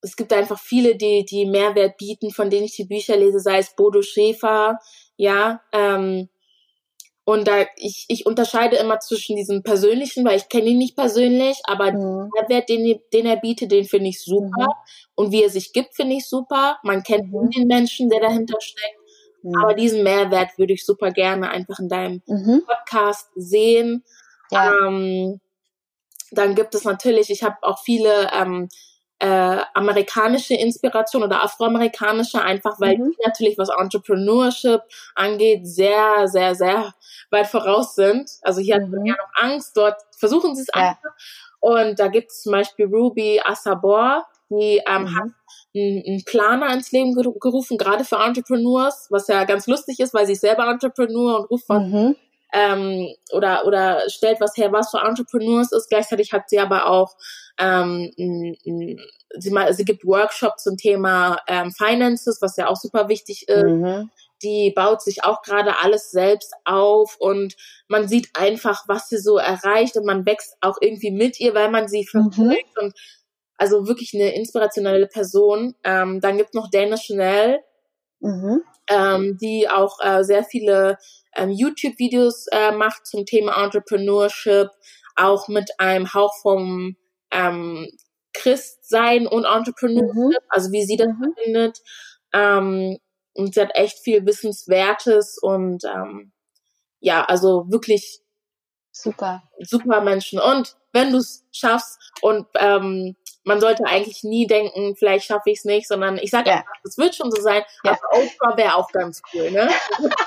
es gibt einfach viele, die, die Mehrwert bieten, von denen ich die Bücher lese, sei es Bodo Schäfer, ja, ähm, und da ich, ich unterscheide immer zwischen diesem persönlichen, weil ich kenne ihn nicht persönlich, aber mhm. der Wert, den, den er bietet, den finde ich super. Mhm. Und wie er sich gibt, finde ich super. Man kennt mhm. den Menschen, der dahinter steckt. Mhm. Aber diesen Mehrwert würde ich super gerne einfach in deinem mhm. Podcast sehen. Ja. Ähm, dann gibt es natürlich, ich habe auch viele ähm, äh, amerikanische Inspiration oder afroamerikanische, einfach weil Mhm. die natürlich, was Entrepreneurship angeht, sehr, sehr, sehr weit voraus sind. Also hier hat man Mhm. ja noch Angst, dort versuchen sie es Ja. einfach. Und da gibt es zum Beispiel Ruby Asabor, die ähm, Mhm. hat einen Planer ins Leben geru- gerufen, gerade für Entrepreneurs, was ja ganz lustig ist, weil sie selber Entrepreneur und ruft was Mhm. Ähm, oder oder stellt was her, was für Entrepreneurs ist. Gleichzeitig hat sie aber auch ähm, sie, ma- sie gibt Workshops zum Thema ähm, Finances, was ja auch super wichtig ist. Mhm. Die baut sich auch gerade alles selbst auf und man sieht einfach, was sie so erreicht und man wächst auch irgendwie mit ihr, weil man sie Mhm. verfolgt und also wirklich eine inspirationelle Person. Ähm, dann gibt noch Dana Chanel, Mhm. Ähm, die auch äh, sehr viele ähm, YouTube-Videos äh, macht zum Thema Entrepreneurship, auch mit einem Hauch vom ähm, Christsein und Entrepreneurship, Mhm. also wie sie das Mhm. findet. Ähm, und sie hat echt viel Wissenswertes und ähm, ja, also wirklich Super. super Menschen. Und wenn du es schaffst und ähm, man sollte eigentlich nie denken, vielleicht schaffe ich es nicht, sondern ich sage Ja. einfach, es wird schon so sein, Ja. aber Oprah wäre auch ganz cool, ne?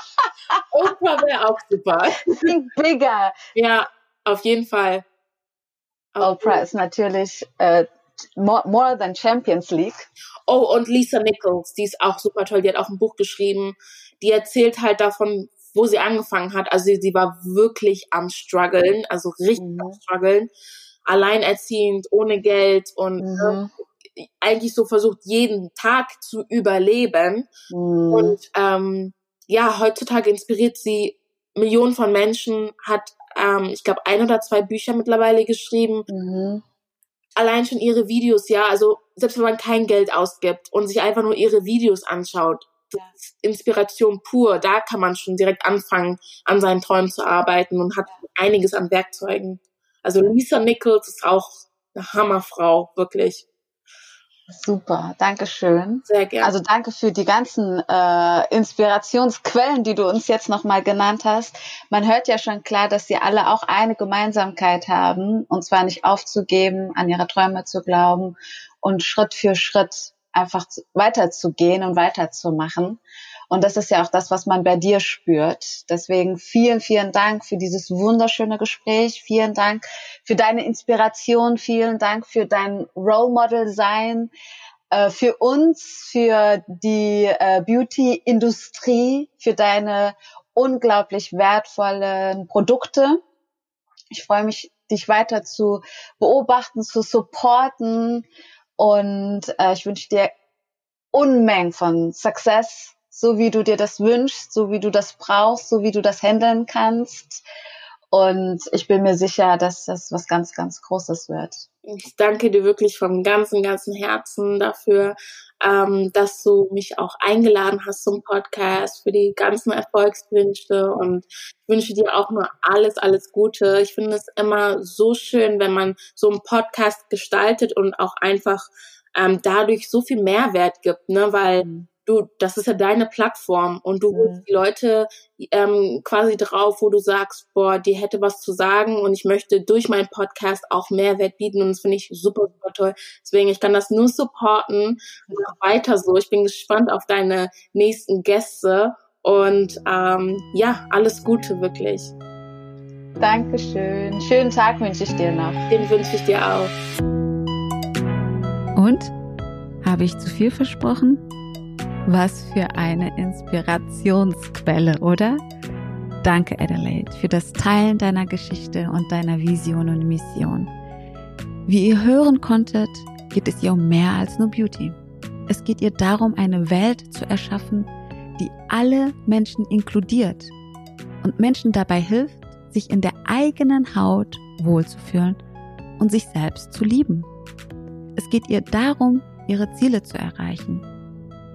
Oprah wäre auch super. Think bigger. Ja, auf jeden Fall. Auf Oprah ist natürlich äh, more, more than Champions League. Oh, und Lisa Nichols, die ist auch super toll. Die hat auch ein Buch geschrieben. Die erzählt halt davon, wo sie angefangen hat. Also sie, sie war wirklich am struggeln, also richtig Mhm. am struggeln. Alleinerziehend, ohne Geld und Mhm. äh, eigentlich so versucht, jeden Tag zu überleben. Mhm. Und ähm, ja, heutzutage inspiriert sie Millionen von Menschen, hat, ähm, ich glaube, ein oder zwei Bücher mittlerweile geschrieben. Mhm. Allein schon ihre Videos, ja, also selbst wenn man kein Geld ausgibt und sich einfach nur ihre Videos anschaut, Inspiration pur, da kann man schon direkt anfangen, an seinen Träumen zu arbeiten und hat einiges an Werkzeugen. Also Lisa Nichols ist auch eine Hammerfrau, wirklich. Super, Dankeschön. Sehr gerne. Also danke für die ganzen äh, Inspirationsquellen, die du uns jetzt nochmal genannt hast. Man hört ja schon klar, dass sie alle auch eine Gemeinsamkeit haben, und zwar nicht aufzugeben, an ihre Träume zu glauben und Schritt für Schritt einfach zu- weiterzugehen und weiterzumachen. Und das ist ja auch das, was man bei dir spürt. Deswegen vielen, vielen Dank für dieses wunderschöne Gespräch. Vielen Dank für deine Inspiration. Vielen Dank für dein Role Model sein äh, für uns, für die äh, Beauty-Industrie, für deine unglaublich wertvollen Produkte. Ich freue mich, dich weiter zu beobachten, zu supporten und äh, ich wünsche dir Unmengen von Success, so wie du dir das wünschst, so wie du das brauchst, so wie du das handeln kannst. Und ich bin mir sicher, dass das was ganz, ganz Großes wird. Ich danke dir wirklich vom ganzen, ganzen Herzen dafür, ähm, dass du mich auch eingeladen hast zum Podcast, für die ganzen Erfolgswünsche und ich wünsche dir auch nur alles, alles Gute. Ich finde es immer so schön, wenn man so einen Podcast gestaltet und auch einfach ähm, dadurch so viel Mehrwert gibt, ne, weil du, das ist ja deine Plattform und du Mhm. holst die Leute ähm, quasi drauf, wo du sagst, boah, die hätte was zu sagen und ich möchte durch meinen Podcast auch Mehrwert bieten und das finde ich super, super toll. Deswegen, ich kann das nur supporten und auch weiter so. Ich bin gespannt auf deine nächsten Gäste und ähm, ja, alles Gute wirklich. Dankeschön. Schönen Tag wünsche ich dir noch. Den wünsche ich dir auch. Und? Habe ich zu viel versprochen? Was für eine Inspirationsquelle, oder? Danke, Adelaide, für das Teilen deiner Geschichte und deiner Vision und Mission. Wie ihr hören konntet, geht es ihr um mehr als nur Beauty. Es geht ihr darum, eine Welt zu erschaffen, die alle Menschen inkludiert und Menschen dabei hilft, sich in der eigenen Haut wohlzufühlen und sich selbst zu lieben. Es geht ihr darum, ihre Ziele zu erreichen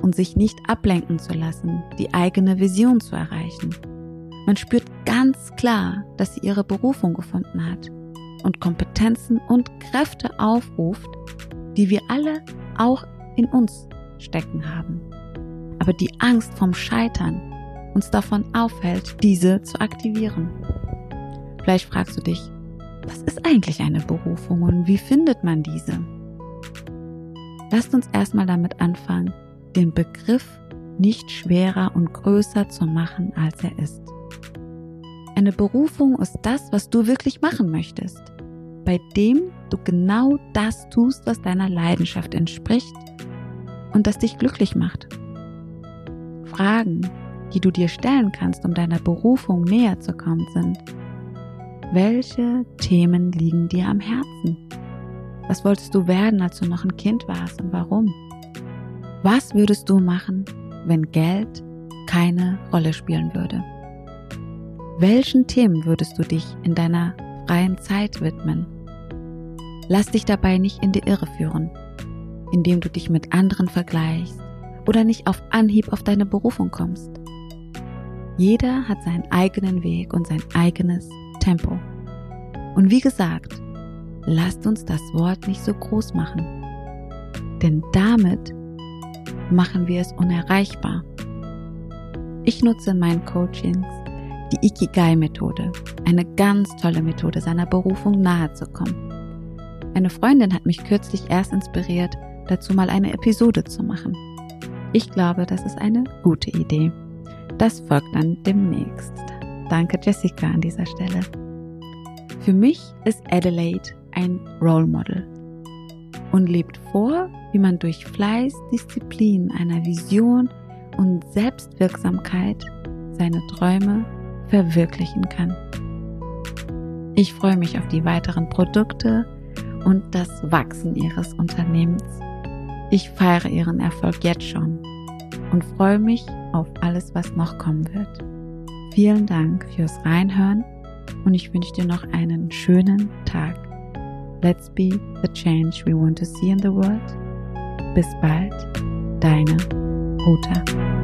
und sich nicht ablenken zu lassen, die eigene Vision zu erreichen. Man spürt ganz klar, dass sie ihre Berufung gefunden hat und Kompetenzen und Kräfte aufruft, die wir alle auch in uns stecken haben. Aber die Angst vom Scheitern uns davon aufhält, diese zu aktivieren. Vielleicht fragst du dich, was ist eigentlich eine Berufung und wie findet man diese? lasst uns erstmal damit anfangen, den Begriff nicht schwerer und größer zu machen, als er ist. Eine Berufung ist das, was du wirklich machen möchtest, bei dem du genau das tust, was deiner Leidenschaft entspricht und das dich glücklich macht. Fragen, die du dir stellen kannst, um deiner Berufung näher zu kommen, sind, welche Themen liegen dir am Herzen? Was wolltest du werden, als du noch ein Kind warst und warum? Was würdest du machen, wenn Geld keine Rolle spielen würde? Welchen Themen würdest du dich in deiner freien Zeit widmen? Lass dich dabei nicht in die Irre führen, indem du dich mit anderen vergleichst oder nicht auf Anhieb auf deine Berufung kommst. Jeder hat seinen eigenen Weg und sein eigenes Tempo. Und wie gesagt, lasst uns das Wort nicht so groß machen, denn damit machen wir es unerreichbar. Ich nutze in meinen Coachings die Ikigai-Methode, eine ganz tolle Methode, seiner Berufung nahe zu kommen. Eine Freundin hat mich kürzlich erst inspiriert, dazu mal eine Episode zu machen. Ich glaube, das ist eine gute Idee. Das folgt dann demnächst. Danke Jessica an dieser Stelle. Für mich ist Adelaide ein Role Model und lebt vor, wie man durch Fleiß, Disziplin, einer Vision und Selbstwirksamkeit seine Träume verwirklichen kann. Ich freue mich auf die weiteren Produkte und das Wachsen ihres Unternehmens. Ich feiere ihren Erfolg jetzt schon und freue mich auf alles, was noch kommen wird. Vielen Dank fürs Reinhören und ich wünsche dir noch einen schönen Tag. Let's be the change we want to see in the world. Bis bald, deine Ruta.